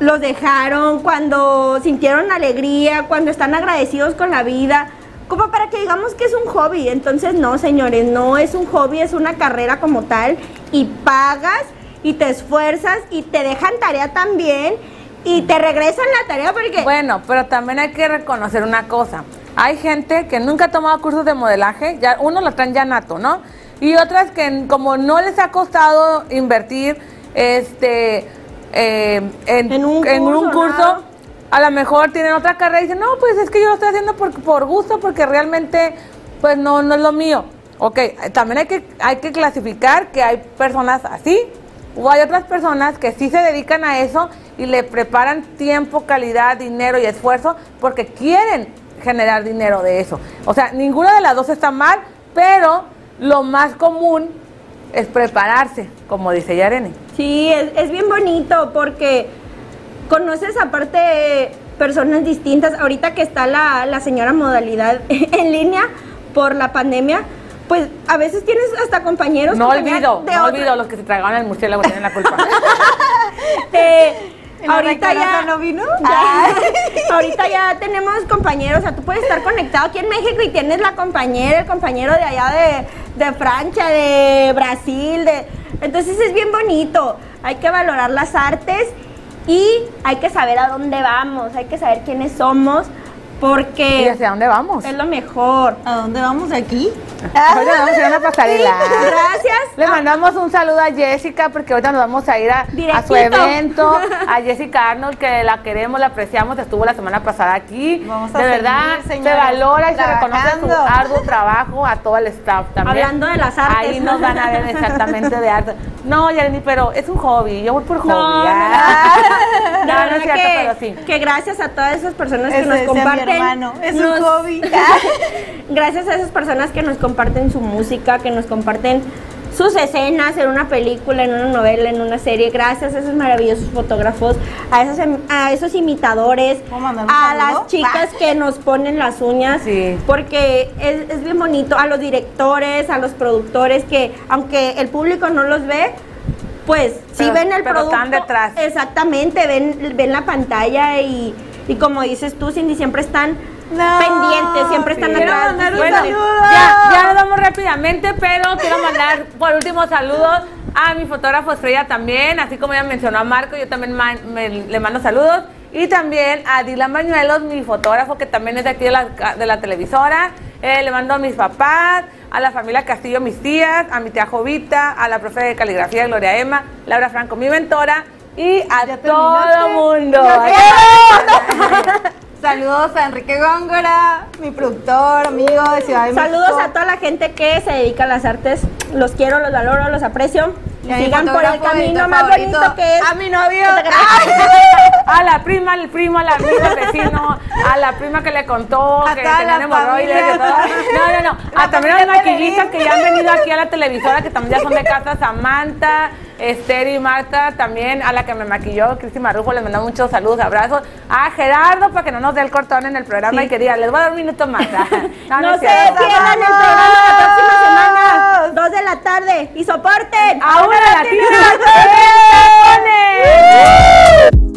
los dejaron, cuando sintieron alegría, cuando están agradecidos con la vida, como para que digamos que es un hobby. Entonces, no, señores, no es un hobby, es una carrera como tal y pagas y te esfuerzas y te dejan tarea también y te regresan la tarea porque... Bueno, pero también hay que reconocer una cosa. Hay gente que nunca ha tomado cursos de modelaje, ya uno lo traen ya nato, ¿no? Y otras que como no les ha costado invertir este eh, en, En un en un curso, nada. a lo mejor tienen otra carrera y dicen, no, pues es que yo lo estoy haciendo por, por gusto, porque realmente pues no, no es lo mío. Ok, también hay que, hay que clasificar que hay personas así, o hay otras personas que sí se dedican a eso y le preparan tiempo, calidad, dinero y esfuerzo porque quieren generar dinero de eso. O sea, ninguna de las dos está mal, pero lo más común es prepararse, como dice Yarene. Sí, es, es bien bonito porque conoces aparte personas distintas. Ahorita que está la, la señora modalidad en línea por la pandemia, pues a veces tienes hasta compañeros. No olvido, no otra- olvido los que se tragaron el murciélago tienen la culpa. Eh, ¿En la ahorita ya no vino? ya- ahorita ya tenemos compañeros, o sea, tú puedes estar conectado aquí en México y tienes la compañera, el compañero de allá de, de Francia, de Brasil, de entonces es bien bonito. Hay que valorar las artes y hay que saber a dónde vamos, hay que saber quiénes somos, ¿Y porque hacia dónde vamos? es lo mejor. ¿A dónde vamos de aquí? Ahorita nos vamos a ir a una pasarela. Gracias. Le mandamos un saludo a Jessica porque ahorita nos vamos a ir a, a su evento. A Jessica Arnold que la queremos, la apreciamos, estuvo la semana pasada aquí. Vamos a de seguir, verdad, se valora y se reconoce su arduo trabajo a todo el staff también. Hablando de las artes. Ahí nos van a ver exactamente de arte. No, Yareni, pero es un hobby. Yo voy por hobby. No, no, ah. La No, no verdad es cierto, que, pero sí. que gracias a todas esas personas que nos comparten. Hermano, es un hobby. gracias a esas personas que nos comparten su música, que nos comparten sus escenas en una película, en una novela, en una serie. Gracias a esos maravillosos fotógrafos, a esos, em- a esos imitadores, ¿Puedo mandar un a las chicas que nos ponen las uñas. Sí. Porque es, es bien bonito. A los directores, a los productores que, aunque el público no los ve, pues sí Pero- ven el pero producto. están detrás. Exactamente, ven, ven la pantalla y, y como dices tú, Cindy, siempre están No. pendientes, siempre están Quiero atrás. Bueno, ya, ya nos vamos rápidamente, pero quiero mandar por último saludos a mi fotógrafo estrella también, así como ella mencionó a Marco, yo también me- le mando saludos. Y también a Dylan Bañuelos, mi fotógrafo, que también es de aquí de la, de la televisora. Eh, le mando a mis papás, a la familia Castillo, mis tías, a mi tía Jovita, a la profe de caligrafía Gloria Emma, Laura Franco, mi mentora, y a ¿Ya todo mundo. Saludos a Enrique Góngora, mi productor, amigo de Ciudad de Saludos México. a toda la gente que se dedica a las artes. Los quiero, los valoro, los aprecio. Y a Sigan por el camino más favorito, bonito que es. a mi novio. A la prima, al primo, al amigo, al vecino, a la prima que le contó A que tenían la hemorroides. No, no, no. La A también a las maquillistas que ya han venido aquí a la televisora, que también ya son de casa, Samantha, Esther y Marta también, a la que me maquilló, Cristi Marrujo, les mando muchos saludos, abrazos. A Gerardo, para que no nos dé el cortón en el programa y que les voy a dar un minuto más. No, no, no se pierdan el programa la próxima semana, dos de la tarde, y soporten. ¡A una de la tarde!